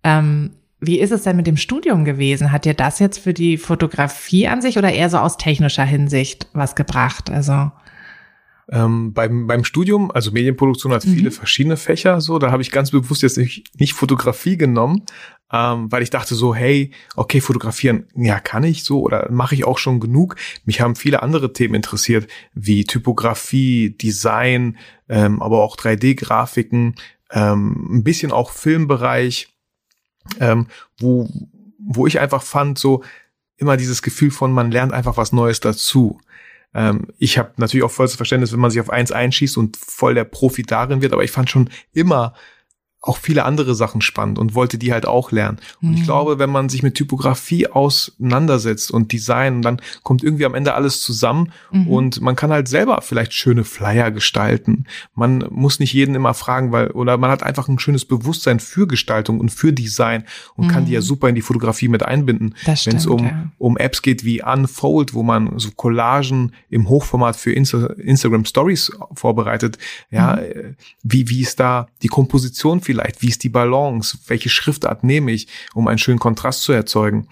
Ähm, wie ist es denn mit dem Studium gewesen? Hat dir das jetzt für die Fotografie an sich oder eher so aus technischer Hinsicht was gebracht? Also ähm, beim, beim Studium, also Medienproduktion hat viele mhm. verschiedene Fächer, so, da habe ich ganz bewusst jetzt nicht, nicht Fotografie genommen, ähm, weil ich dachte so, hey, okay, fotografieren, ja, kann ich so oder mache ich auch schon genug. Mich haben viele andere Themen interessiert, wie Typografie, Design, ähm, aber auch 3D-Grafiken, ähm, ein bisschen auch Filmbereich, ähm, wo, wo ich einfach fand, so immer dieses Gefühl von, man lernt einfach was Neues dazu. Ähm, ich habe natürlich auch volles Verständnis, wenn man sich auf eins einschießt und voll der Profi darin wird, aber ich fand schon immer auch viele andere Sachen spannend und wollte die halt auch lernen. Und mhm. ich glaube, wenn man sich mit Typografie auseinandersetzt und Design, dann kommt irgendwie am Ende alles zusammen mhm. und man kann halt selber vielleicht schöne Flyer gestalten. Man muss nicht jeden immer fragen, weil, oder man hat einfach ein schönes Bewusstsein für Gestaltung und für Design und mhm. kann die ja mhm. super in die Fotografie mit einbinden. Wenn es um, ja. um Apps geht wie Unfold, wo man so Collagen im Hochformat für Insta Instagram Stories vorbereitet. Ja, mhm. äh, wie, wie ist da die Komposition vielleicht? Wie ist die Balance? Welche Schriftart nehme ich, um einen schönen Kontrast zu erzeugen?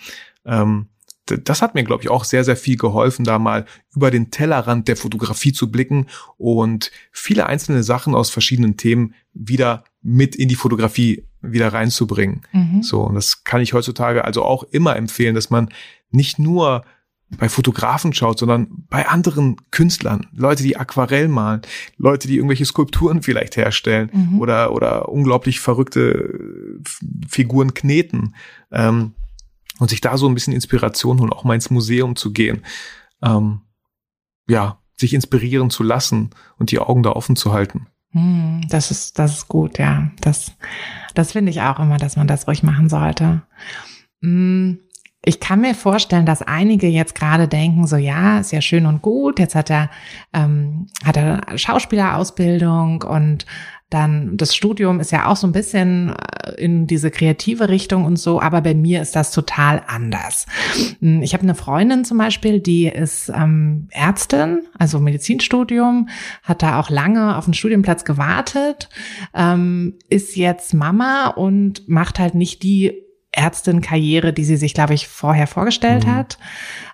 Ähm, das hat mir, glaube ich, auch sehr, sehr viel geholfen, da mal über den Tellerrand der Fotografie zu blicken und viele einzelne Sachen aus verschiedenen Themen wieder mit in die Fotografie wieder reinzubringen. Mhm. So, und das kann ich heutzutage also auch immer empfehlen, dass man nicht nur bei Fotografen schaut, sondern bei anderen Künstlern, Leute, die Aquarell malen, Leute, die irgendwelche Skulpturen vielleicht herstellen mhm. oder oder unglaublich verrückte Figuren kneten ähm, und sich da so ein bisschen Inspiration holen, auch mal ins Museum zu gehen, ähm, ja, sich inspirieren zu lassen und die Augen da offen zu halten. Hm, das ist das ist gut, ja. Das das finde ich auch immer, dass man das ruhig machen sollte. Hm. Ich kann mir vorstellen, dass einige jetzt gerade denken, so ja, ist ja schön und gut, jetzt hat er, ähm, hat er Schauspielerausbildung und dann das Studium ist ja auch so ein bisschen äh, in diese kreative Richtung und so, aber bei mir ist das total anders. Hm, ich habe eine Freundin zum Beispiel, die ist ähm, Ärztin, also Medizinstudium, hat da auch lange auf den Studienplatz gewartet, ähm, ist jetzt Mama und macht halt nicht die Ärztin-Karriere, die sie sich, glaube ich, vorher vorgestellt mhm. hat.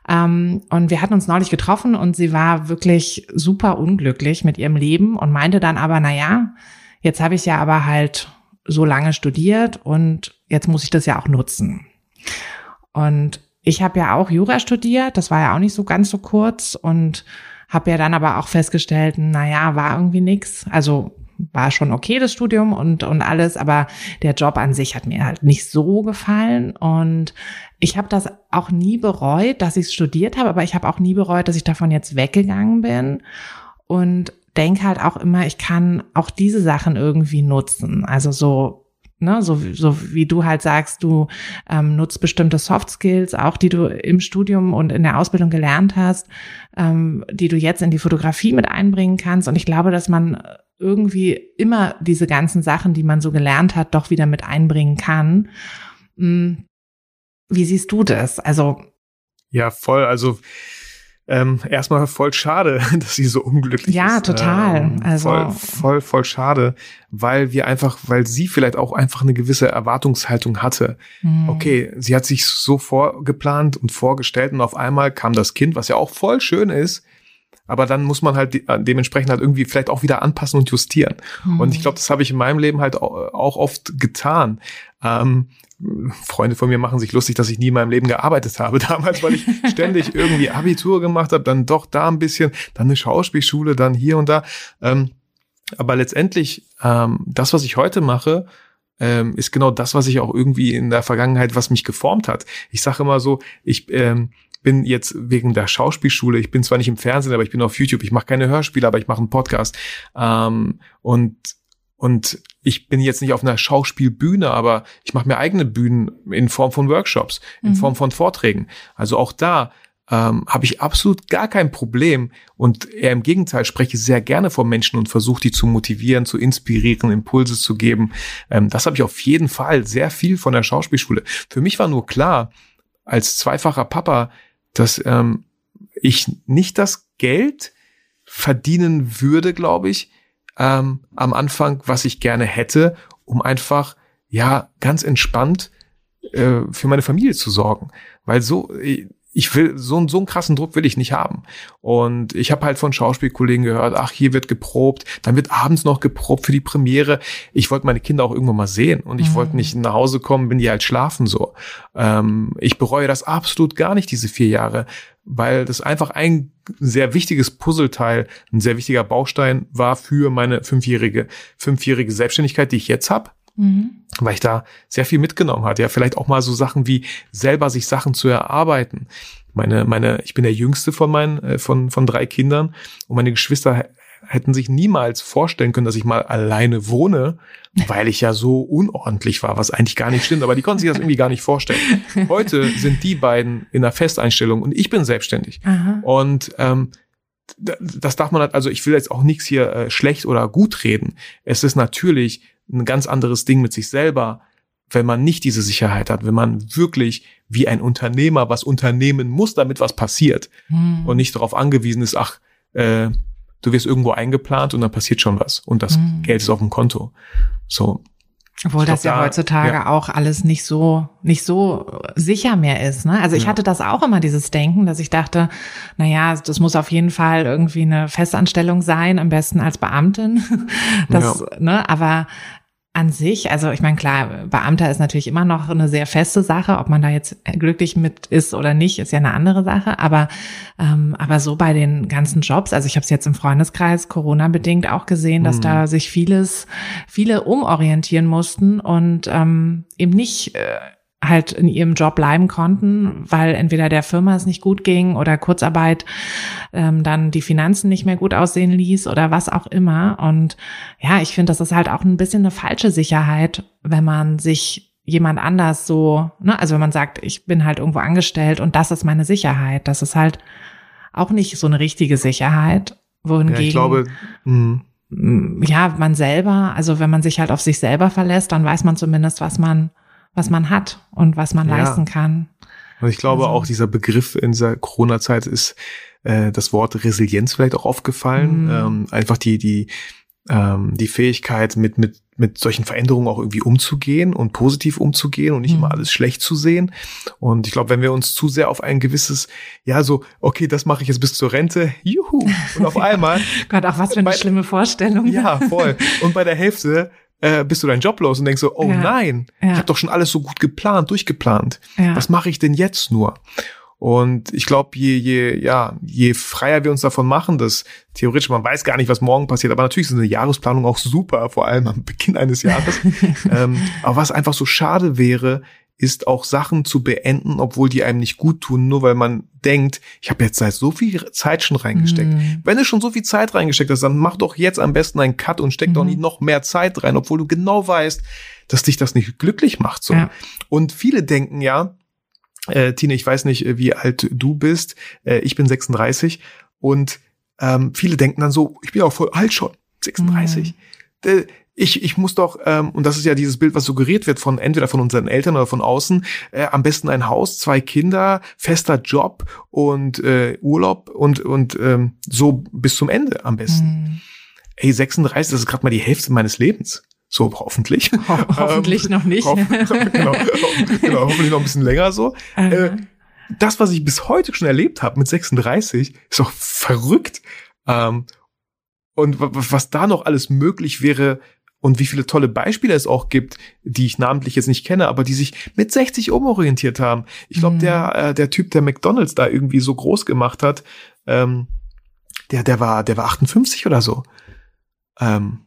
Ähm, und wir hatten uns neulich getroffen und sie war wirklich super unglücklich mit ihrem Leben und meinte dann aber, na ja, jetzt habe ich ja aber halt so lange studiert und jetzt muss ich das ja auch nutzen. Und ich habe ja auch Jura studiert, das war ja auch nicht so ganz so kurz und habe ja dann aber auch festgestellt, na ja, war irgendwie nix. Also war schon okay, das Studium und, und alles, aber der Job an sich hat mir halt nicht so gefallen. Und ich habe das auch nie bereut, dass ich studiert habe, aber ich habe auch nie bereut, dass ich davon jetzt weggegangen bin. Und denke halt auch immer, ich kann auch diese Sachen irgendwie nutzen. Also so Ne, so, so wie du halt sagst, du ähm, nutzt bestimmte Soft Skills, auch die du im Studium und in der Ausbildung gelernt hast, ähm, die du jetzt in die Fotografie mit einbringen kannst. Und ich glaube, dass man irgendwie immer diese ganzen Sachen, die man so gelernt hat, doch wieder mit einbringen kann. Hm, wie siehst du das? Also ja, voll. Also ähm, erstmal voll schade, dass sie so unglücklich ja, ist. Ja, total. Ähm, also voll, voll, voll schade, weil wir einfach, weil sie vielleicht auch einfach eine gewisse Erwartungshaltung hatte. Mhm. Okay, sie hat sich so vorgeplant und vorgestellt und auf einmal kam das Kind, was ja auch voll schön ist, aber dann muss man halt de dementsprechend halt irgendwie vielleicht auch wieder anpassen und justieren. Mhm. Und ich glaube, das habe ich in meinem Leben halt auch oft getan. Ähm, Freunde von mir machen sich lustig, dass ich nie in meinem Leben gearbeitet habe damals, weil ich ständig irgendwie Abitur gemacht habe, dann doch da ein bisschen, dann eine Schauspielschule, dann hier und da. Ähm, aber letztendlich, ähm, das, was ich heute mache, ähm, ist genau das, was ich auch irgendwie in der Vergangenheit, was mich geformt hat. Ich sage immer so, ich ähm, bin jetzt wegen der Schauspielschule, ich bin zwar nicht im Fernsehen, aber ich bin auf YouTube, ich mache keine Hörspiele, aber ich mache einen Podcast. Ähm, und und ich bin jetzt nicht auf einer Schauspielbühne, aber ich mache mir eigene Bühnen in Form von Workshops, in mhm. Form von Vorträgen. Also auch da ähm, habe ich absolut gar kein Problem und eher im Gegenteil spreche sehr gerne vor Menschen und versuche die zu motivieren, zu inspirieren, Impulse zu geben. Ähm, das habe ich auf jeden Fall sehr viel von der Schauspielschule. Für mich war nur klar, als zweifacher Papa, dass ähm, ich nicht das Geld verdienen würde, glaube ich, ähm, am Anfang, was ich gerne hätte, um einfach ja ganz entspannt äh, für meine Familie zu sorgen. Weil so, ich will so, so einen krassen Druck will ich nicht haben. Und ich habe halt von Schauspielkollegen gehört, ach, hier wird geprobt, dann wird abends noch geprobt für die Premiere. Ich wollte meine Kinder auch irgendwann mal sehen und ich mhm. wollte nicht nach Hause kommen, wenn die halt schlafen so. Ähm, ich bereue das absolut gar nicht, diese vier Jahre, weil das einfach ein sehr wichtiges Puzzleteil, ein sehr wichtiger Baustein war für meine fünfjährige, fünfjährige Selbstständigkeit, die ich jetzt habe. Mhm. Weil ich da sehr viel mitgenommen hatte. Ja, vielleicht auch mal so Sachen wie selber sich Sachen zu erarbeiten. Meine, meine, ich bin der jüngste von meinen, äh, von, von drei Kindern und meine Geschwister hätten sich niemals vorstellen können, dass ich mal alleine wohne, weil ich ja so unordentlich war, was eigentlich gar nicht stimmt, aber die konnten sich das irgendwie gar nicht vorstellen. Heute sind die beiden in einer Festeinstellung und ich bin selbstständig. Aha. Und ähm, das darf man halt, also ich will jetzt auch nichts hier äh, schlecht oder gut reden. Es ist natürlich ein ganz anderes Ding mit sich selber, wenn man nicht diese Sicherheit hat, wenn man wirklich wie ein Unternehmer was unternehmen muss, damit was passiert hm. und nicht darauf angewiesen ist, ach, äh, du wirst irgendwo eingeplant und dann passiert schon was und das hm. Geld ist auf dem Konto. So. Obwohl das ja da, heutzutage ja. auch alles nicht so, nicht so sicher mehr ist. Ne? Also ich ja. hatte das auch immer, dieses Denken, dass ich dachte, na ja, das muss auf jeden Fall irgendwie eine Festanstellung sein, am besten als Beamtin. Das, ja. ne, aber an sich, also ich meine, klar, Beamter ist natürlich immer noch eine sehr feste Sache. Ob man da jetzt glücklich mit ist oder nicht, ist ja eine andere Sache. Aber, ähm, aber so bei den ganzen Jobs, also ich habe es jetzt im Freundeskreis Corona-bedingt auch gesehen, dass mhm. da sich vieles, viele umorientieren mussten und ähm, eben nicht äh, halt in ihrem Job bleiben konnten, weil entweder der Firma es nicht gut ging oder Kurzarbeit ähm, dann die Finanzen nicht mehr gut aussehen ließ oder was auch immer. Und ja, ich finde, das ist halt auch ein bisschen eine falsche Sicherheit, wenn man sich jemand anders so, ne, also wenn man sagt, ich bin halt irgendwo angestellt und das ist meine Sicherheit, das ist halt auch nicht so eine richtige Sicherheit. Wohingegen, ja, ich glaube, mh ja, man selber, also wenn man sich halt auf sich selber verlässt, dann weiß man zumindest, was man was man hat und was man ja. leisten kann. Und ich glaube also. auch dieser Begriff in dieser Corona-Zeit ist äh, das Wort Resilienz vielleicht auch aufgefallen. Mhm. Ähm, einfach die, die, ähm, die Fähigkeit, mit, mit, mit solchen Veränderungen auch irgendwie umzugehen und positiv umzugehen und nicht mhm. immer alles schlecht zu sehen. Und ich glaube, wenn wir uns zu sehr auf ein gewisses, ja, so, okay, das mache ich jetzt bis zur Rente, juhu, und auf einmal. Gott, auch was für eine bei, schlimme Vorstellung. Ja, voll. Und bei der Hälfte äh, bist du deinen Job los und denkst so, oh ja. nein, ja. ich habe doch schon alles so gut geplant, durchgeplant. Ja. Was mache ich denn jetzt nur? Und ich glaube, je, je, ja, je freier wir uns davon machen, dass theoretisch man weiß gar nicht, was morgen passiert, aber natürlich ist eine Jahresplanung auch super, vor allem am Beginn eines Jahres. ähm, aber was einfach so schade wäre, ist auch Sachen zu beenden, obwohl die einem nicht gut tun, nur weil man denkt, ich habe jetzt seit so viel Zeit schon reingesteckt. Mm. Wenn du schon so viel Zeit reingesteckt hast, dann mach doch jetzt am besten einen Cut und steck mm. doch nicht noch mehr Zeit rein, obwohl du genau weißt, dass dich das nicht glücklich macht. So. Ja. Und viele denken ja, äh, Tine, ich weiß nicht, wie alt du bist, äh, ich bin 36 und ähm, viele denken dann so, ich bin auch voll alt schon, 36. Mm. Ich, ich muss doch, ähm, und das ist ja dieses Bild, was suggeriert wird von entweder von unseren Eltern oder von außen, äh, am besten ein Haus, zwei Kinder, fester Job und äh, Urlaub und, und ähm, so bis zum Ende am besten. Mhm. Ey, 36, das ist gerade mal die Hälfte meines Lebens. So, hoffentlich. Ho hoffentlich ähm, noch nicht. Hoff genau, genau, hoffentlich noch ein bisschen länger so. Äh, das, was ich bis heute schon erlebt habe mit 36, ist doch verrückt. Ähm, und was da noch alles möglich wäre, und wie viele tolle Beispiele es auch gibt, die ich namentlich jetzt nicht kenne, aber die sich mit 60 umorientiert haben. Ich glaube, mhm. der, äh, der Typ, der McDonalds da irgendwie so groß gemacht hat, ähm, der, der war, der war 58 oder so. Ähm,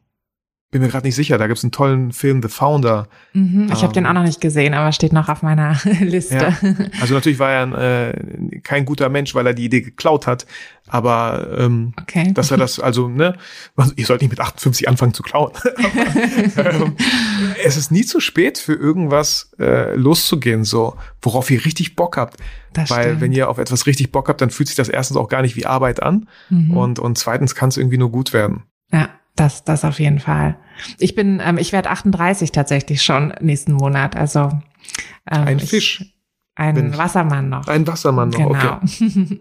bin mir gerade nicht sicher, da gibt es einen tollen Film, The Founder. Mhm, ich ähm, habe den auch noch nicht gesehen, aber steht noch auf meiner Liste. Ja. Also natürlich war er äh, kein guter Mensch, weil er die Idee geklaut hat, aber ähm, okay. dass er das, also, ne, ihr sollt nicht mit 58 anfangen zu klauen. aber, ähm, es ist nie zu spät für irgendwas äh, loszugehen, so, worauf ihr richtig Bock habt. Das weil stimmt. wenn ihr auf etwas richtig Bock habt, dann fühlt sich das erstens auch gar nicht wie Arbeit an mhm. und, und zweitens kann es irgendwie nur gut werden. Ja. Das, das auf jeden Fall. Ich bin, ähm, ich werde 38 tatsächlich schon nächsten Monat. Also ähm, ein Fisch. ein Wassermann noch. Ein Wassermann noch, genau. okay.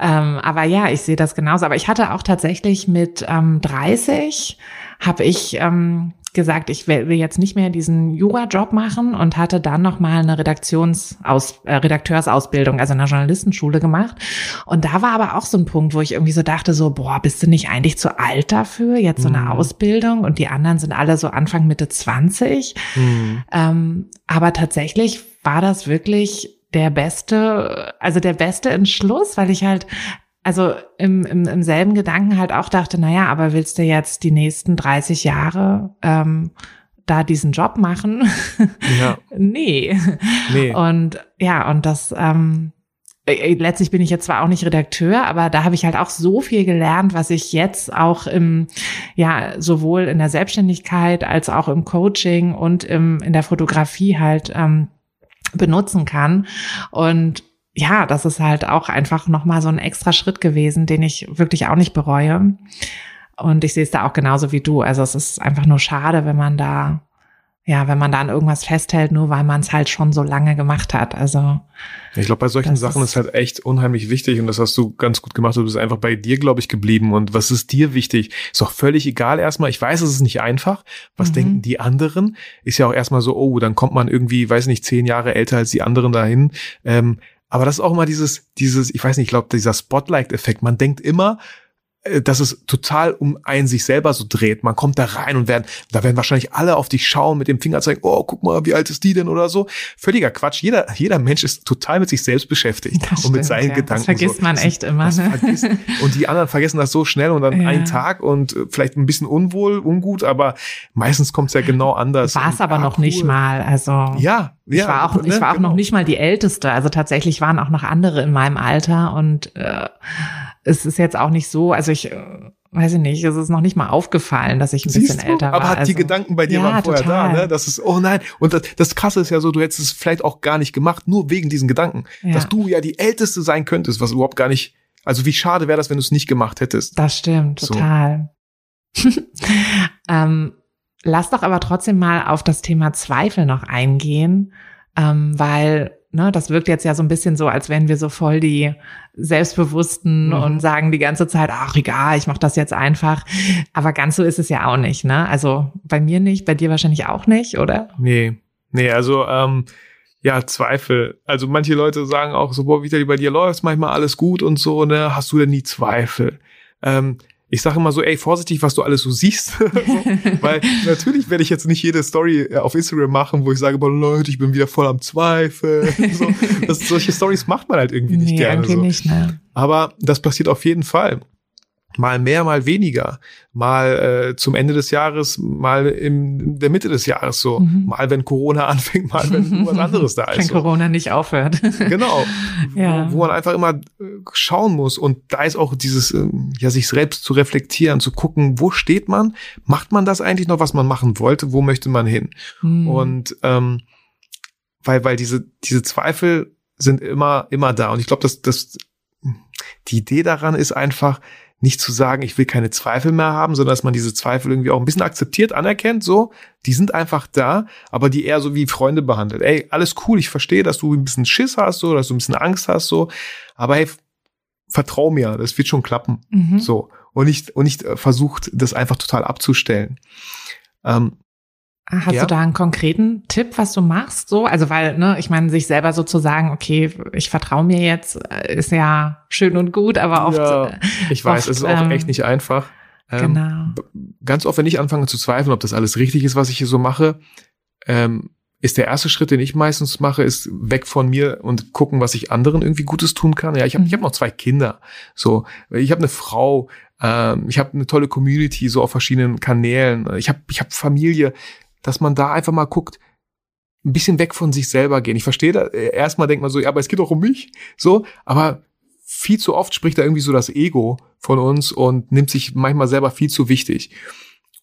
ähm, aber ja, ich sehe das genauso. Aber ich hatte auch tatsächlich mit ähm, 30 habe ich ähm, gesagt, ich will jetzt nicht mehr diesen Jura-Job machen und hatte dann noch mal eine Redaktionsaus äh, Redakteursausbildung, also eine Journalistenschule gemacht. Und da war aber auch so ein Punkt, wo ich irgendwie so dachte, so, boah, bist du nicht eigentlich zu alt dafür, jetzt so eine mhm. Ausbildung? Und die anderen sind alle so Anfang, Mitte 20. Mhm. Ähm, aber tatsächlich war das wirklich der beste, also der beste Entschluss, weil ich halt also im, im, im selben Gedanken halt auch dachte, naja, aber willst du jetzt die nächsten 30 Jahre ähm, da diesen Job machen? Ja. nee. nee. Und ja, und das, ähm, äh, letztlich bin ich jetzt zwar auch nicht Redakteur, aber da habe ich halt auch so viel gelernt, was ich jetzt auch im, ja, sowohl in der Selbstständigkeit als auch im Coaching und im, in der Fotografie halt ähm, benutzen kann. Und ja, das ist halt auch einfach nochmal so ein extra Schritt gewesen, den ich wirklich auch nicht bereue. Und ich sehe es da auch genauso wie du. Also es ist einfach nur schade, wenn man da, ja, wenn man da an irgendwas festhält, nur weil man es halt schon so lange gemacht hat. Also ich glaube, bei solchen Sachen ist, ist halt echt unheimlich wichtig und das hast du ganz gut gemacht. Du bist einfach bei dir, glaube ich, geblieben. Und was ist dir wichtig? Ist auch völlig egal erstmal. Ich weiß, es ist nicht einfach. Was mhm. denken die anderen? Ist ja auch erstmal so, oh, dann kommt man irgendwie, weiß nicht, zehn Jahre älter als die anderen dahin. Ähm, aber das ist auch immer dieses, dieses, ich weiß nicht, ich glaube, dieser Spotlight-Effekt. Man denkt immer, dass es total um einen sich selber so dreht. Man kommt da rein und werden, da werden wahrscheinlich alle auf dich schauen mit dem Finger zeigen, oh, guck mal, wie alt ist die denn oder so. Völliger Quatsch. Jeder, jeder Mensch ist total mit sich selbst beschäftigt das und stimmt, mit seinen ja. Gedanken. Das vergisst so. man echt immer. Ne? Und die anderen vergessen das so schnell und dann ja. einen Tag und äh, vielleicht ein bisschen unwohl, ungut, aber meistens kommt es ja genau anders. War es aber ah, noch cool. nicht mal. Also ja, ich ja, war auch, ne, ich war auch genau. noch nicht mal die Älteste. Also tatsächlich waren auch noch andere in meinem Alter und äh, es ist jetzt auch nicht so, also ich äh, weiß ich nicht, es ist noch nicht mal aufgefallen, dass ich ein Siehst bisschen du? älter war. Aber hat also, die Gedanken bei dir ja, waren vorher total. da, ne? Das ist, oh nein. Und das, das Krasse ist ja so, du hättest es vielleicht auch gar nicht gemacht, nur wegen diesen Gedanken. Ja. Dass du ja die Älteste sein könntest, was überhaupt gar nicht, also wie schade wäre das, wenn du es nicht gemacht hättest. Das stimmt, total. So. ähm, lass doch aber trotzdem mal auf das Thema Zweifel noch eingehen, ähm, weil ne, das wirkt jetzt ja so ein bisschen so, als wären wir so voll die Selbstbewussten mhm. und sagen die ganze Zeit, ach egal, ich mache das jetzt einfach. Aber ganz so ist es ja auch nicht, ne? Also bei mir nicht, bei dir wahrscheinlich auch nicht, oder? Nee, nee, also ähm, ja, Zweifel. Also manche Leute sagen auch so, boah, Vitali, bei dir läuft manchmal alles gut und so, ne? Hast du denn nie Zweifel? Ähm, ich sage immer so, ey, vorsichtig, was du alles so siehst. so, weil natürlich werde ich jetzt nicht jede Story äh, auf Instagram machen, wo ich sage, boah, Leute, ich bin wieder voll am Zweifel. so, das, solche Stories macht man halt irgendwie nicht nee, gerne. So. Nicht, ne? Aber das passiert auf jeden Fall mal mehr, mal weniger, mal äh, zum Ende des Jahres, mal in der Mitte des Jahres so, mhm. mal wenn Corona anfängt, mal wenn was anderes da ist. Wenn so. Corona nicht aufhört. genau, ja. wo, wo, man einfach immer äh, schauen muss und da ist auch dieses, äh, ja, sich selbst zu reflektieren, zu gucken, wo steht man, macht man das eigentlich noch, was man machen wollte, wo möchte man hin? Mhm. Und ähm, weil, weil diese, diese Zweifel sind immer, immer da und ich glaube, dass, dass die Idee daran ist einfach, nicht zu sagen, ich will keine Zweifel mehr haben, sondern dass man diese Zweifel irgendwie auch ein bisschen akzeptiert, anerkennt, so. Die sind einfach da, aber die eher so wie Freunde behandelt. Ey, alles cool, ich verstehe, dass du ein bisschen Schiss hast, so, dass du ein bisschen Angst hast, so. Aber hey, vertrau mir, das wird schon klappen, mhm. so. Und nicht, und nicht äh, versucht, das einfach total abzustellen. Ähm, Hast ja. du da einen konkreten Tipp, was du machst? So, also weil, ne, ich meine, sich selber so zu sagen, okay, ich vertraue mir jetzt, äh, ist ja schön und gut, aber oft. Ja, äh, ich weiß, oft, es ist auch ähm, echt nicht einfach. Ähm, genau. Ganz oft, wenn ich anfange zu zweifeln, ob das alles richtig ist, was ich hier so mache, ähm, ist der erste Schritt, den ich meistens mache, ist weg von mir und gucken, was ich anderen irgendwie Gutes tun kann. Ja, ich habe mhm. ich hab noch zwei Kinder. So, ich habe eine Frau. Ähm, ich habe eine tolle Community so auf verschiedenen Kanälen. Ich habe ich hab Familie, dass man da einfach mal guckt, ein bisschen weg von sich selber gehen. Ich verstehe da, äh, erstmal denkt man so, ja, aber es geht doch um mich, so, aber viel zu oft spricht da irgendwie so das Ego von uns und nimmt sich manchmal selber viel zu wichtig.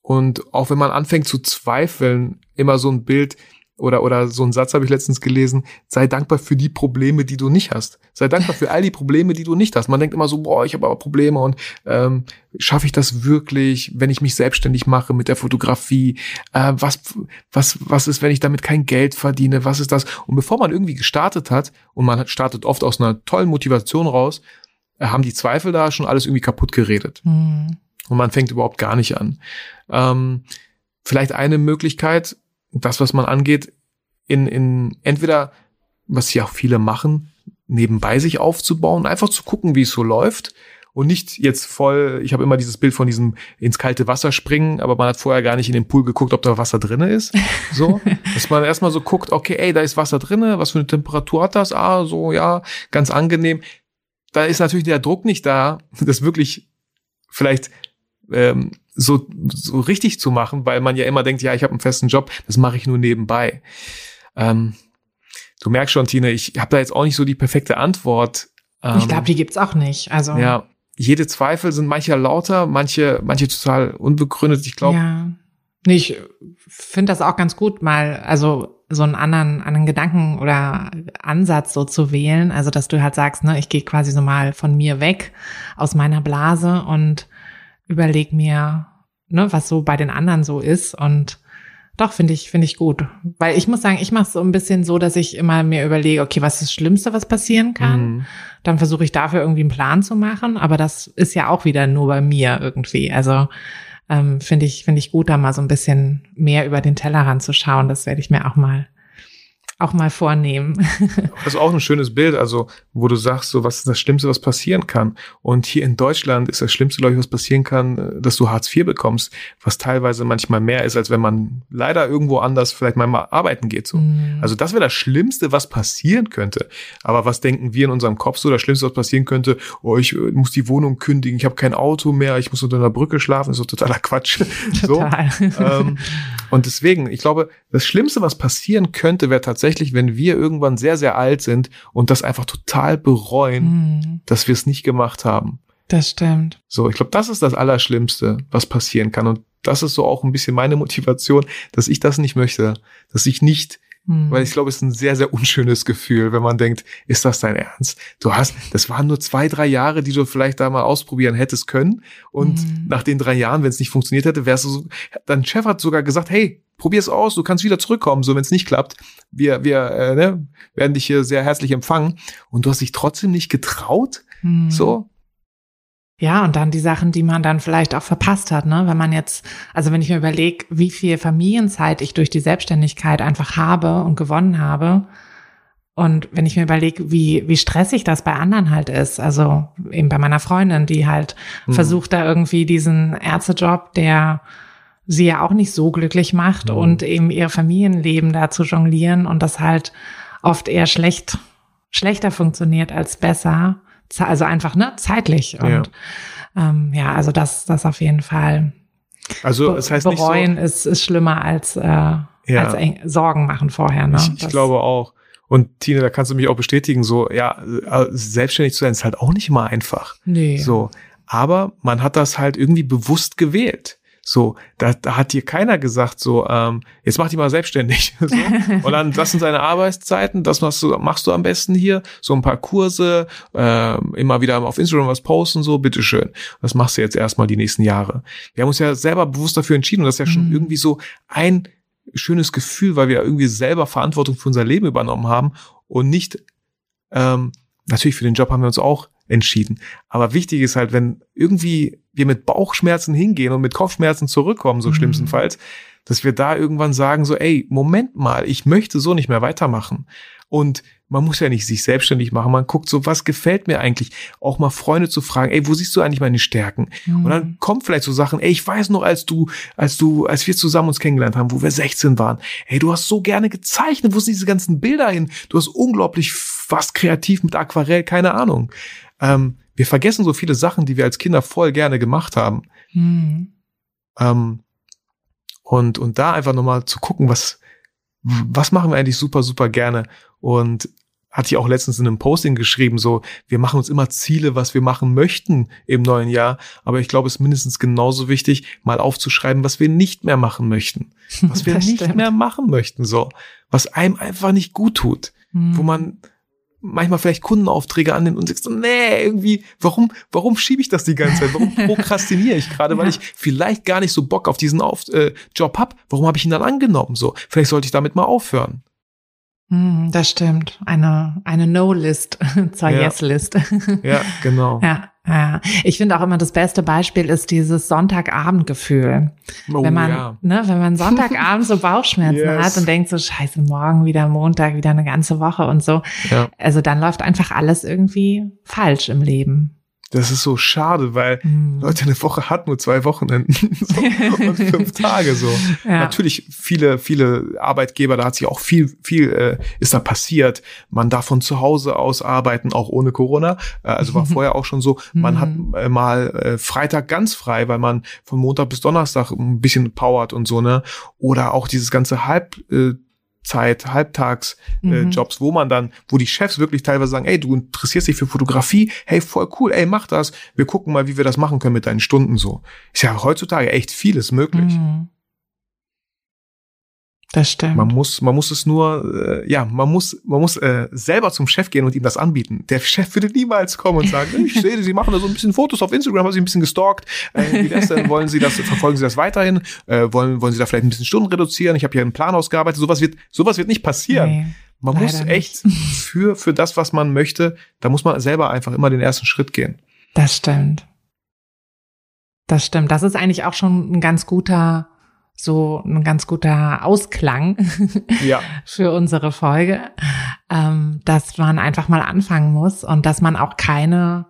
Und auch wenn man anfängt zu zweifeln, immer so ein Bild, oder, oder so ein Satz habe ich letztens gelesen, sei dankbar für die Probleme, die du nicht hast. Sei dankbar für all die Probleme, die du nicht hast. Man denkt immer so, boah, ich habe aber Probleme und ähm, schaffe ich das wirklich, wenn ich mich selbstständig mache mit der Fotografie? Äh, was, was, was ist, wenn ich damit kein Geld verdiene? Was ist das? Und bevor man irgendwie gestartet hat, und man startet oft aus einer tollen Motivation raus, äh, haben die Zweifel da schon alles irgendwie kaputt geredet. Mhm. Und man fängt überhaupt gar nicht an. Ähm, vielleicht eine Möglichkeit, das, was man angeht, in, in entweder, was hier auch viele machen, nebenbei sich aufzubauen, einfach zu gucken, wie es so läuft und nicht jetzt voll, ich habe immer dieses Bild von diesem ins kalte Wasser springen, aber man hat vorher gar nicht in den Pool geguckt, ob da Wasser drinne ist. So, dass man erstmal so guckt, okay, ey, da ist Wasser drinne, was für eine Temperatur hat das? Ah, so, ja, ganz angenehm. Da ist natürlich der Druck nicht da, das wirklich vielleicht ähm, so, so richtig zu machen, weil man ja immer denkt, ja, ich habe einen festen Job, das mache ich nur nebenbei. Ähm, du merkst schon, Tine, ich habe da jetzt auch nicht so die perfekte Antwort. Ähm, ich glaube, die gibt's auch nicht. Also ja, jede Zweifel sind mancher lauter, manche, manche total unbegründet. Ich glaube. Ja. Nee, ich finde das auch ganz gut, mal, also so einen anderen, anderen Gedanken oder Ansatz so zu wählen. Also, dass du halt sagst, ne, ich gehe quasi so mal von mir weg aus meiner Blase und überleg mir, ne, was so bei den anderen so ist und doch, finde ich, finde ich gut. Weil ich muss sagen, ich mache es so ein bisschen so, dass ich immer mir überlege, okay, was ist das Schlimmste, was passieren kann? Mhm. Dann versuche ich dafür irgendwie einen Plan zu machen, aber das ist ja auch wieder nur bei mir irgendwie. Also ähm, finde ich, finde ich gut, da mal so ein bisschen mehr über den Tellerrand zu schauen. Das werde ich mir auch mal auch mal vornehmen. das ist auch ein schönes Bild, also wo du sagst, so was ist das Schlimmste, was passieren kann. Und hier in Deutschland ist das Schlimmste, glaube ich, was passieren kann, dass du Hartz IV bekommst, was teilweise manchmal mehr ist, als wenn man leider irgendwo anders vielleicht mal, mal arbeiten geht. So. Mhm. Also das wäre das Schlimmste, was passieren könnte. Aber was denken wir in unserem Kopf so? Das Schlimmste, was passieren könnte, oh, ich äh, muss die Wohnung kündigen, ich habe kein Auto mehr, ich muss unter einer Brücke schlafen, ist so totaler Quatsch. Total. So, ähm, und deswegen, ich glaube, das Schlimmste, was passieren könnte, wäre tatsächlich, wenn wir irgendwann sehr, sehr alt sind und das einfach total bereuen, mhm. dass wir es nicht gemacht haben. Das stimmt. So, ich glaube, das ist das Allerschlimmste, was passieren kann. Und das ist so auch ein bisschen meine Motivation, dass ich das nicht möchte, dass ich nicht hm. Weil ich glaube, es ist ein sehr, sehr unschönes Gefühl, wenn man denkt, ist das dein Ernst? Du hast, das waren nur zwei, drei Jahre, die du vielleicht da mal ausprobieren hättest können. Und hm. nach den drei Jahren, wenn es nicht funktioniert hätte, wärst du so, dein Chef hat sogar gesagt, hey, probier's aus, du kannst wieder zurückkommen, so wenn es nicht klappt. Wir, wir äh, ne, werden dich hier sehr herzlich empfangen. Und du hast dich trotzdem nicht getraut. Hm. So, ja, und dann die Sachen, die man dann vielleicht auch verpasst hat, ne? Wenn man jetzt, also wenn ich mir überlege, wie viel Familienzeit ich durch die Selbstständigkeit einfach habe und gewonnen habe. Und wenn ich mir überlege, wie, wie stressig das bei anderen halt ist, also eben bei meiner Freundin, die halt mhm. versucht da irgendwie diesen Ärztejob, der sie ja auch nicht so glücklich macht mhm. und eben ihr Familienleben da zu jonglieren und das halt oft eher schlecht, schlechter funktioniert als besser also einfach ne zeitlich und ja, ähm, ja also das das auf jeden Fall. Also es heißt bereuen nicht so, ist ist schlimmer als äh, ja. als Sorgen machen vorher. Ne? Ich, ich glaube auch. Und Tine, da kannst du mich auch bestätigen, so, ja, äh, selbstständig zu sein ist halt auch nicht immer einfach. Nee. So. Aber man hat das halt irgendwie bewusst gewählt. So, da, da hat dir keiner gesagt, so, ähm, jetzt mach dich mal selbstständig. so. Und dann, das sind deine Arbeitszeiten, das machst du, machst du am besten hier, so ein paar Kurse, ähm, immer wieder auf Instagram was posten, so, bitteschön. Das machst du jetzt erstmal die nächsten Jahre. Wir haben uns ja selber bewusst dafür entschieden und das ist ja schon mhm. irgendwie so ein schönes Gefühl, weil wir irgendwie selber Verantwortung für unser Leben übernommen haben und nicht, ähm, natürlich für den Job haben wir uns auch entschieden. Aber wichtig ist halt, wenn irgendwie wir mit Bauchschmerzen hingehen und mit Kopfschmerzen zurückkommen, so mhm. schlimmstenfalls, dass wir da irgendwann sagen so, ey, Moment mal, ich möchte so nicht mehr weitermachen. Und man muss ja nicht sich selbstständig machen. Man guckt so, was gefällt mir eigentlich? Auch mal Freunde zu fragen, ey, wo siehst du eigentlich meine Stärken? Mhm. Und dann mhm. kommt vielleicht so Sachen, ey, ich weiß noch, als du, als du, als wir zusammen uns kennengelernt haben, wo wir 16 waren, ey, du hast so gerne gezeichnet, wo sind diese ganzen Bilder hin? Du hast unglaublich was kreativ mit Aquarell, keine Ahnung. Ähm, wir vergessen so viele Sachen, die wir als Kinder voll gerne gemacht haben. Mhm. Ähm, und, und da einfach nochmal zu gucken, was, was machen wir eigentlich super, super gerne. Und hatte ich auch letztens in einem Posting geschrieben, so, wir machen uns immer Ziele, was wir machen möchten im neuen Jahr. Aber ich glaube, es ist mindestens genauso wichtig, mal aufzuschreiben, was wir nicht mehr machen möchten. Was wir nicht mehr machen möchten, so. Was einem einfach nicht gut tut. Hm. Wo man manchmal vielleicht Kundenaufträge annimmt und sagst so, nee, irgendwie, warum, warum schiebe ich das die ganze Zeit? Warum prokrastiniere ich gerade? Weil ich vielleicht gar nicht so Bock auf diesen auf äh, Job hab. Warum habe ich ihn dann angenommen? So, vielleicht sollte ich damit mal aufhören. Hm, das stimmt. Eine, eine No-List zur ja. Yes-List. Ja, genau. Ja, ja. Ich finde auch immer das beste Beispiel ist dieses Sonntagabendgefühl. Oh, wenn man, ja. ne, wenn man Sonntagabend so Bauchschmerzen yes. hat und denkt so, scheiße, morgen wieder Montag, wieder eine ganze Woche und so. Ja. Also dann läuft einfach alles irgendwie falsch im Leben. Das ist so schade, weil mhm. Leute, eine Woche hat nur zwei Wochenenden so, und fünf Tage so. Ja. Natürlich viele, viele Arbeitgeber, da hat sich auch viel, viel äh, ist da passiert. Man darf von zu Hause aus arbeiten, auch ohne Corona. Äh, also war vorher auch schon so. Man mhm. hat äh, mal äh, Freitag ganz frei, weil man von Montag bis Donnerstag ein bisschen powert und so ne. Oder auch dieses ganze Halb äh, Zeit, Halbtags äh, mhm. Jobs, wo man dann, wo die Chefs wirklich teilweise sagen, ey, du interessierst dich für Fotografie, hey, voll cool, ey, mach das. Wir gucken mal, wie wir das machen können mit deinen Stunden so. Ist ja heutzutage echt vieles möglich. Mhm. Das stimmt. Man muss, man muss es nur, äh, ja, man muss, man muss äh, selber zum Chef gehen und ihm das anbieten. Der Chef würde niemals kommen und sagen, ich sehe, Sie machen da so ein bisschen Fotos auf Instagram, haben Sie ein bisschen gestalkt. Äh, wie das denn? Wollen Sie das, verfolgen Sie das weiterhin? Äh, wollen, wollen Sie da vielleicht ein bisschen Stunden reduzieren? Ich habe hier einen Plan ausgearbeitet. Sowas wird, sowas wird nicht passieren. Nee, man muss echt nicht. für, für das, was man möchte, da muss man selber einfach immer den ersten Schritt gehen. Das stimmt. Das stimmt. Das ist eigentlich auch schon ein ganz guter so ein ganz guter Ausklang ja. für unsere Folge, ähm, dass man einfach mal anfangen muss und dass man auch keine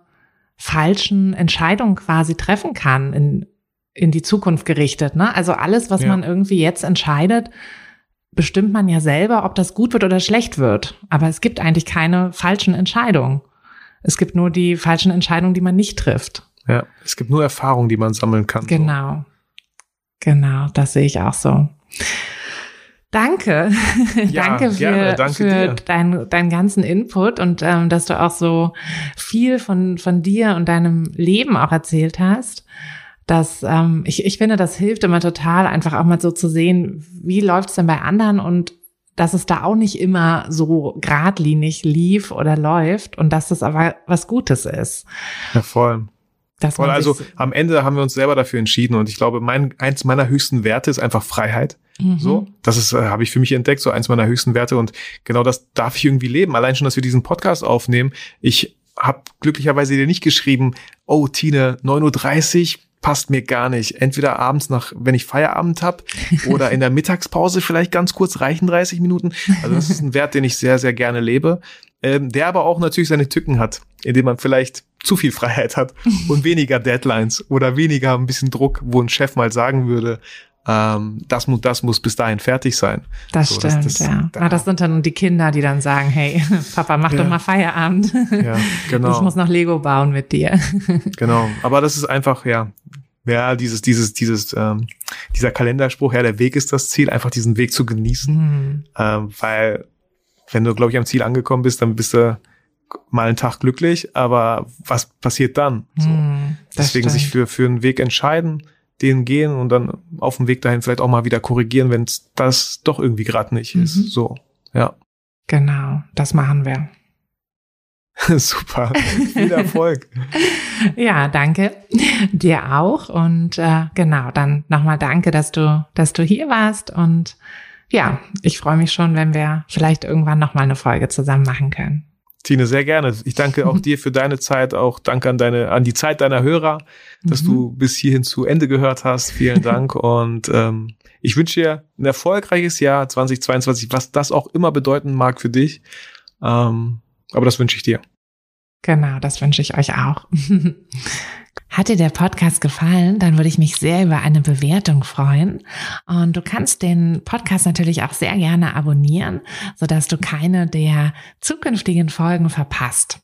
falschen Entscheidungen quasi treffen kann in, in die Zukunft gerichtet. Ne? Also alles, was ja. man irgendwie jetzt entscheidet, bestimmt man ja selber, ob das gut wird oder schlecht wird. Aber es gibt eigentlich keine falschen Entscheidungen. Es gibt nur die falschen Entscheidungen, die man nicht trifft. Ja, es gibt nur Erfahrungen, die man sammeln kann. Genau. Genau, das sehe ich auch so. Danke. Ja, danke für, gerne, danke für deinen dein ganzen Input und ähm, dass du auch so viel von, von dir und deinem Leben auch erzählt hast. Das, ähm, ich, ich finde, das hilft immer total, einfach auch mal so zu sehen, wie läuft es denn bei anderen und dass es da auch nicht immer so geradlinig lief oder läuft und dass das aber was Gutes ist. Ja, voll. Dass Voll, also am Ende haben wir uns selber dafür entschieden und ich glaube, mein, eins meiner höchsten Werte ist einfach Freiheit. Mhm. So, das ist, äh, habe ich für mich entdeckt, so eins meiner höchsten Werte und genau das darf ich irgendwie leben. Allein schon, dass wir diesen Podcast aufnehmen. Ich habe glücklicherweise dir nicht geschrieben, oh Tine, 9.30 Uhr, passt mir gar nicht. Entweder abends nach, wenn ich Feierabend hab, oder in der Mittagspause vielleicht ganz kurz reichen 30 Minuten. Also das ist ein Wert, den ich sehr, sehr gerne lebe, ähm, der aber auch natürlich seine Tücken hat, indem man vielleicht zu viel Freiheit hat und weniger Deadlines oder weniger ein bisschen Druck, wo ein Chef mal sagen würde, ähm, das, muss, das muss bis dahin fertig sein. Das so, stimmt, das, das, ja. Da, das sind dann die Kinder, die dann sagen, hey, Papa, mach ja. doch mal Feierabend. Ja, genau. Ich muss noch Lego bauen mit dir. Genau, aber das ist einfach, ja, ja, dieses, dieses, dieses, ähm, dieser Kalenderspruch, ja, der Weg ist das Ziel, einfach diesen Weg zu genießen, mhm. ähm, weil wenn du, glaube ich, am Ziel angekommen bist, dann bist du mal einen Tag glücklich, aber was passiert dann? So. Hm, Deswegen stimmt. sich für, für einen Weg entscheiden, den gehen und dann auf dem Weg dahin vielleicht auch mal wieder korrigieren, wenn das doch irgendwie gerade nicht mhm. ist. So, ja. Genau, das machen wir. Super, viel Erfolg. ja, danke dir auch und äh, genau, dann nochmal danke, dass du, dass du hier warst und ja, ich freue mich schon, wenn wir vielleicht irgendwann nochmal eine Folge zusammen machen können. Tine, sehr gerne. Ich danke auch dir für deine Zeit, auch danke an deine, an die Zeit deiner Hörer, dass mhm. du bis hierhin zu Ende gehört hast. Vielen Dank und ähm, ich wünsche dir ein erfolgreiches Jahr 2022, was das auch immer bedeuten mag für dich. Ähm, aber das wünsche ich dir. Genau, das wünsche ich euch auch. Hat dir der Podcast gefallen, dann würde ich mich sehr über eine Bewertung freuen. Und du kannst den Podcast natürlich auch sehr gerne abonnieren, sodass du keine der zukünftigen Folgen verpasst.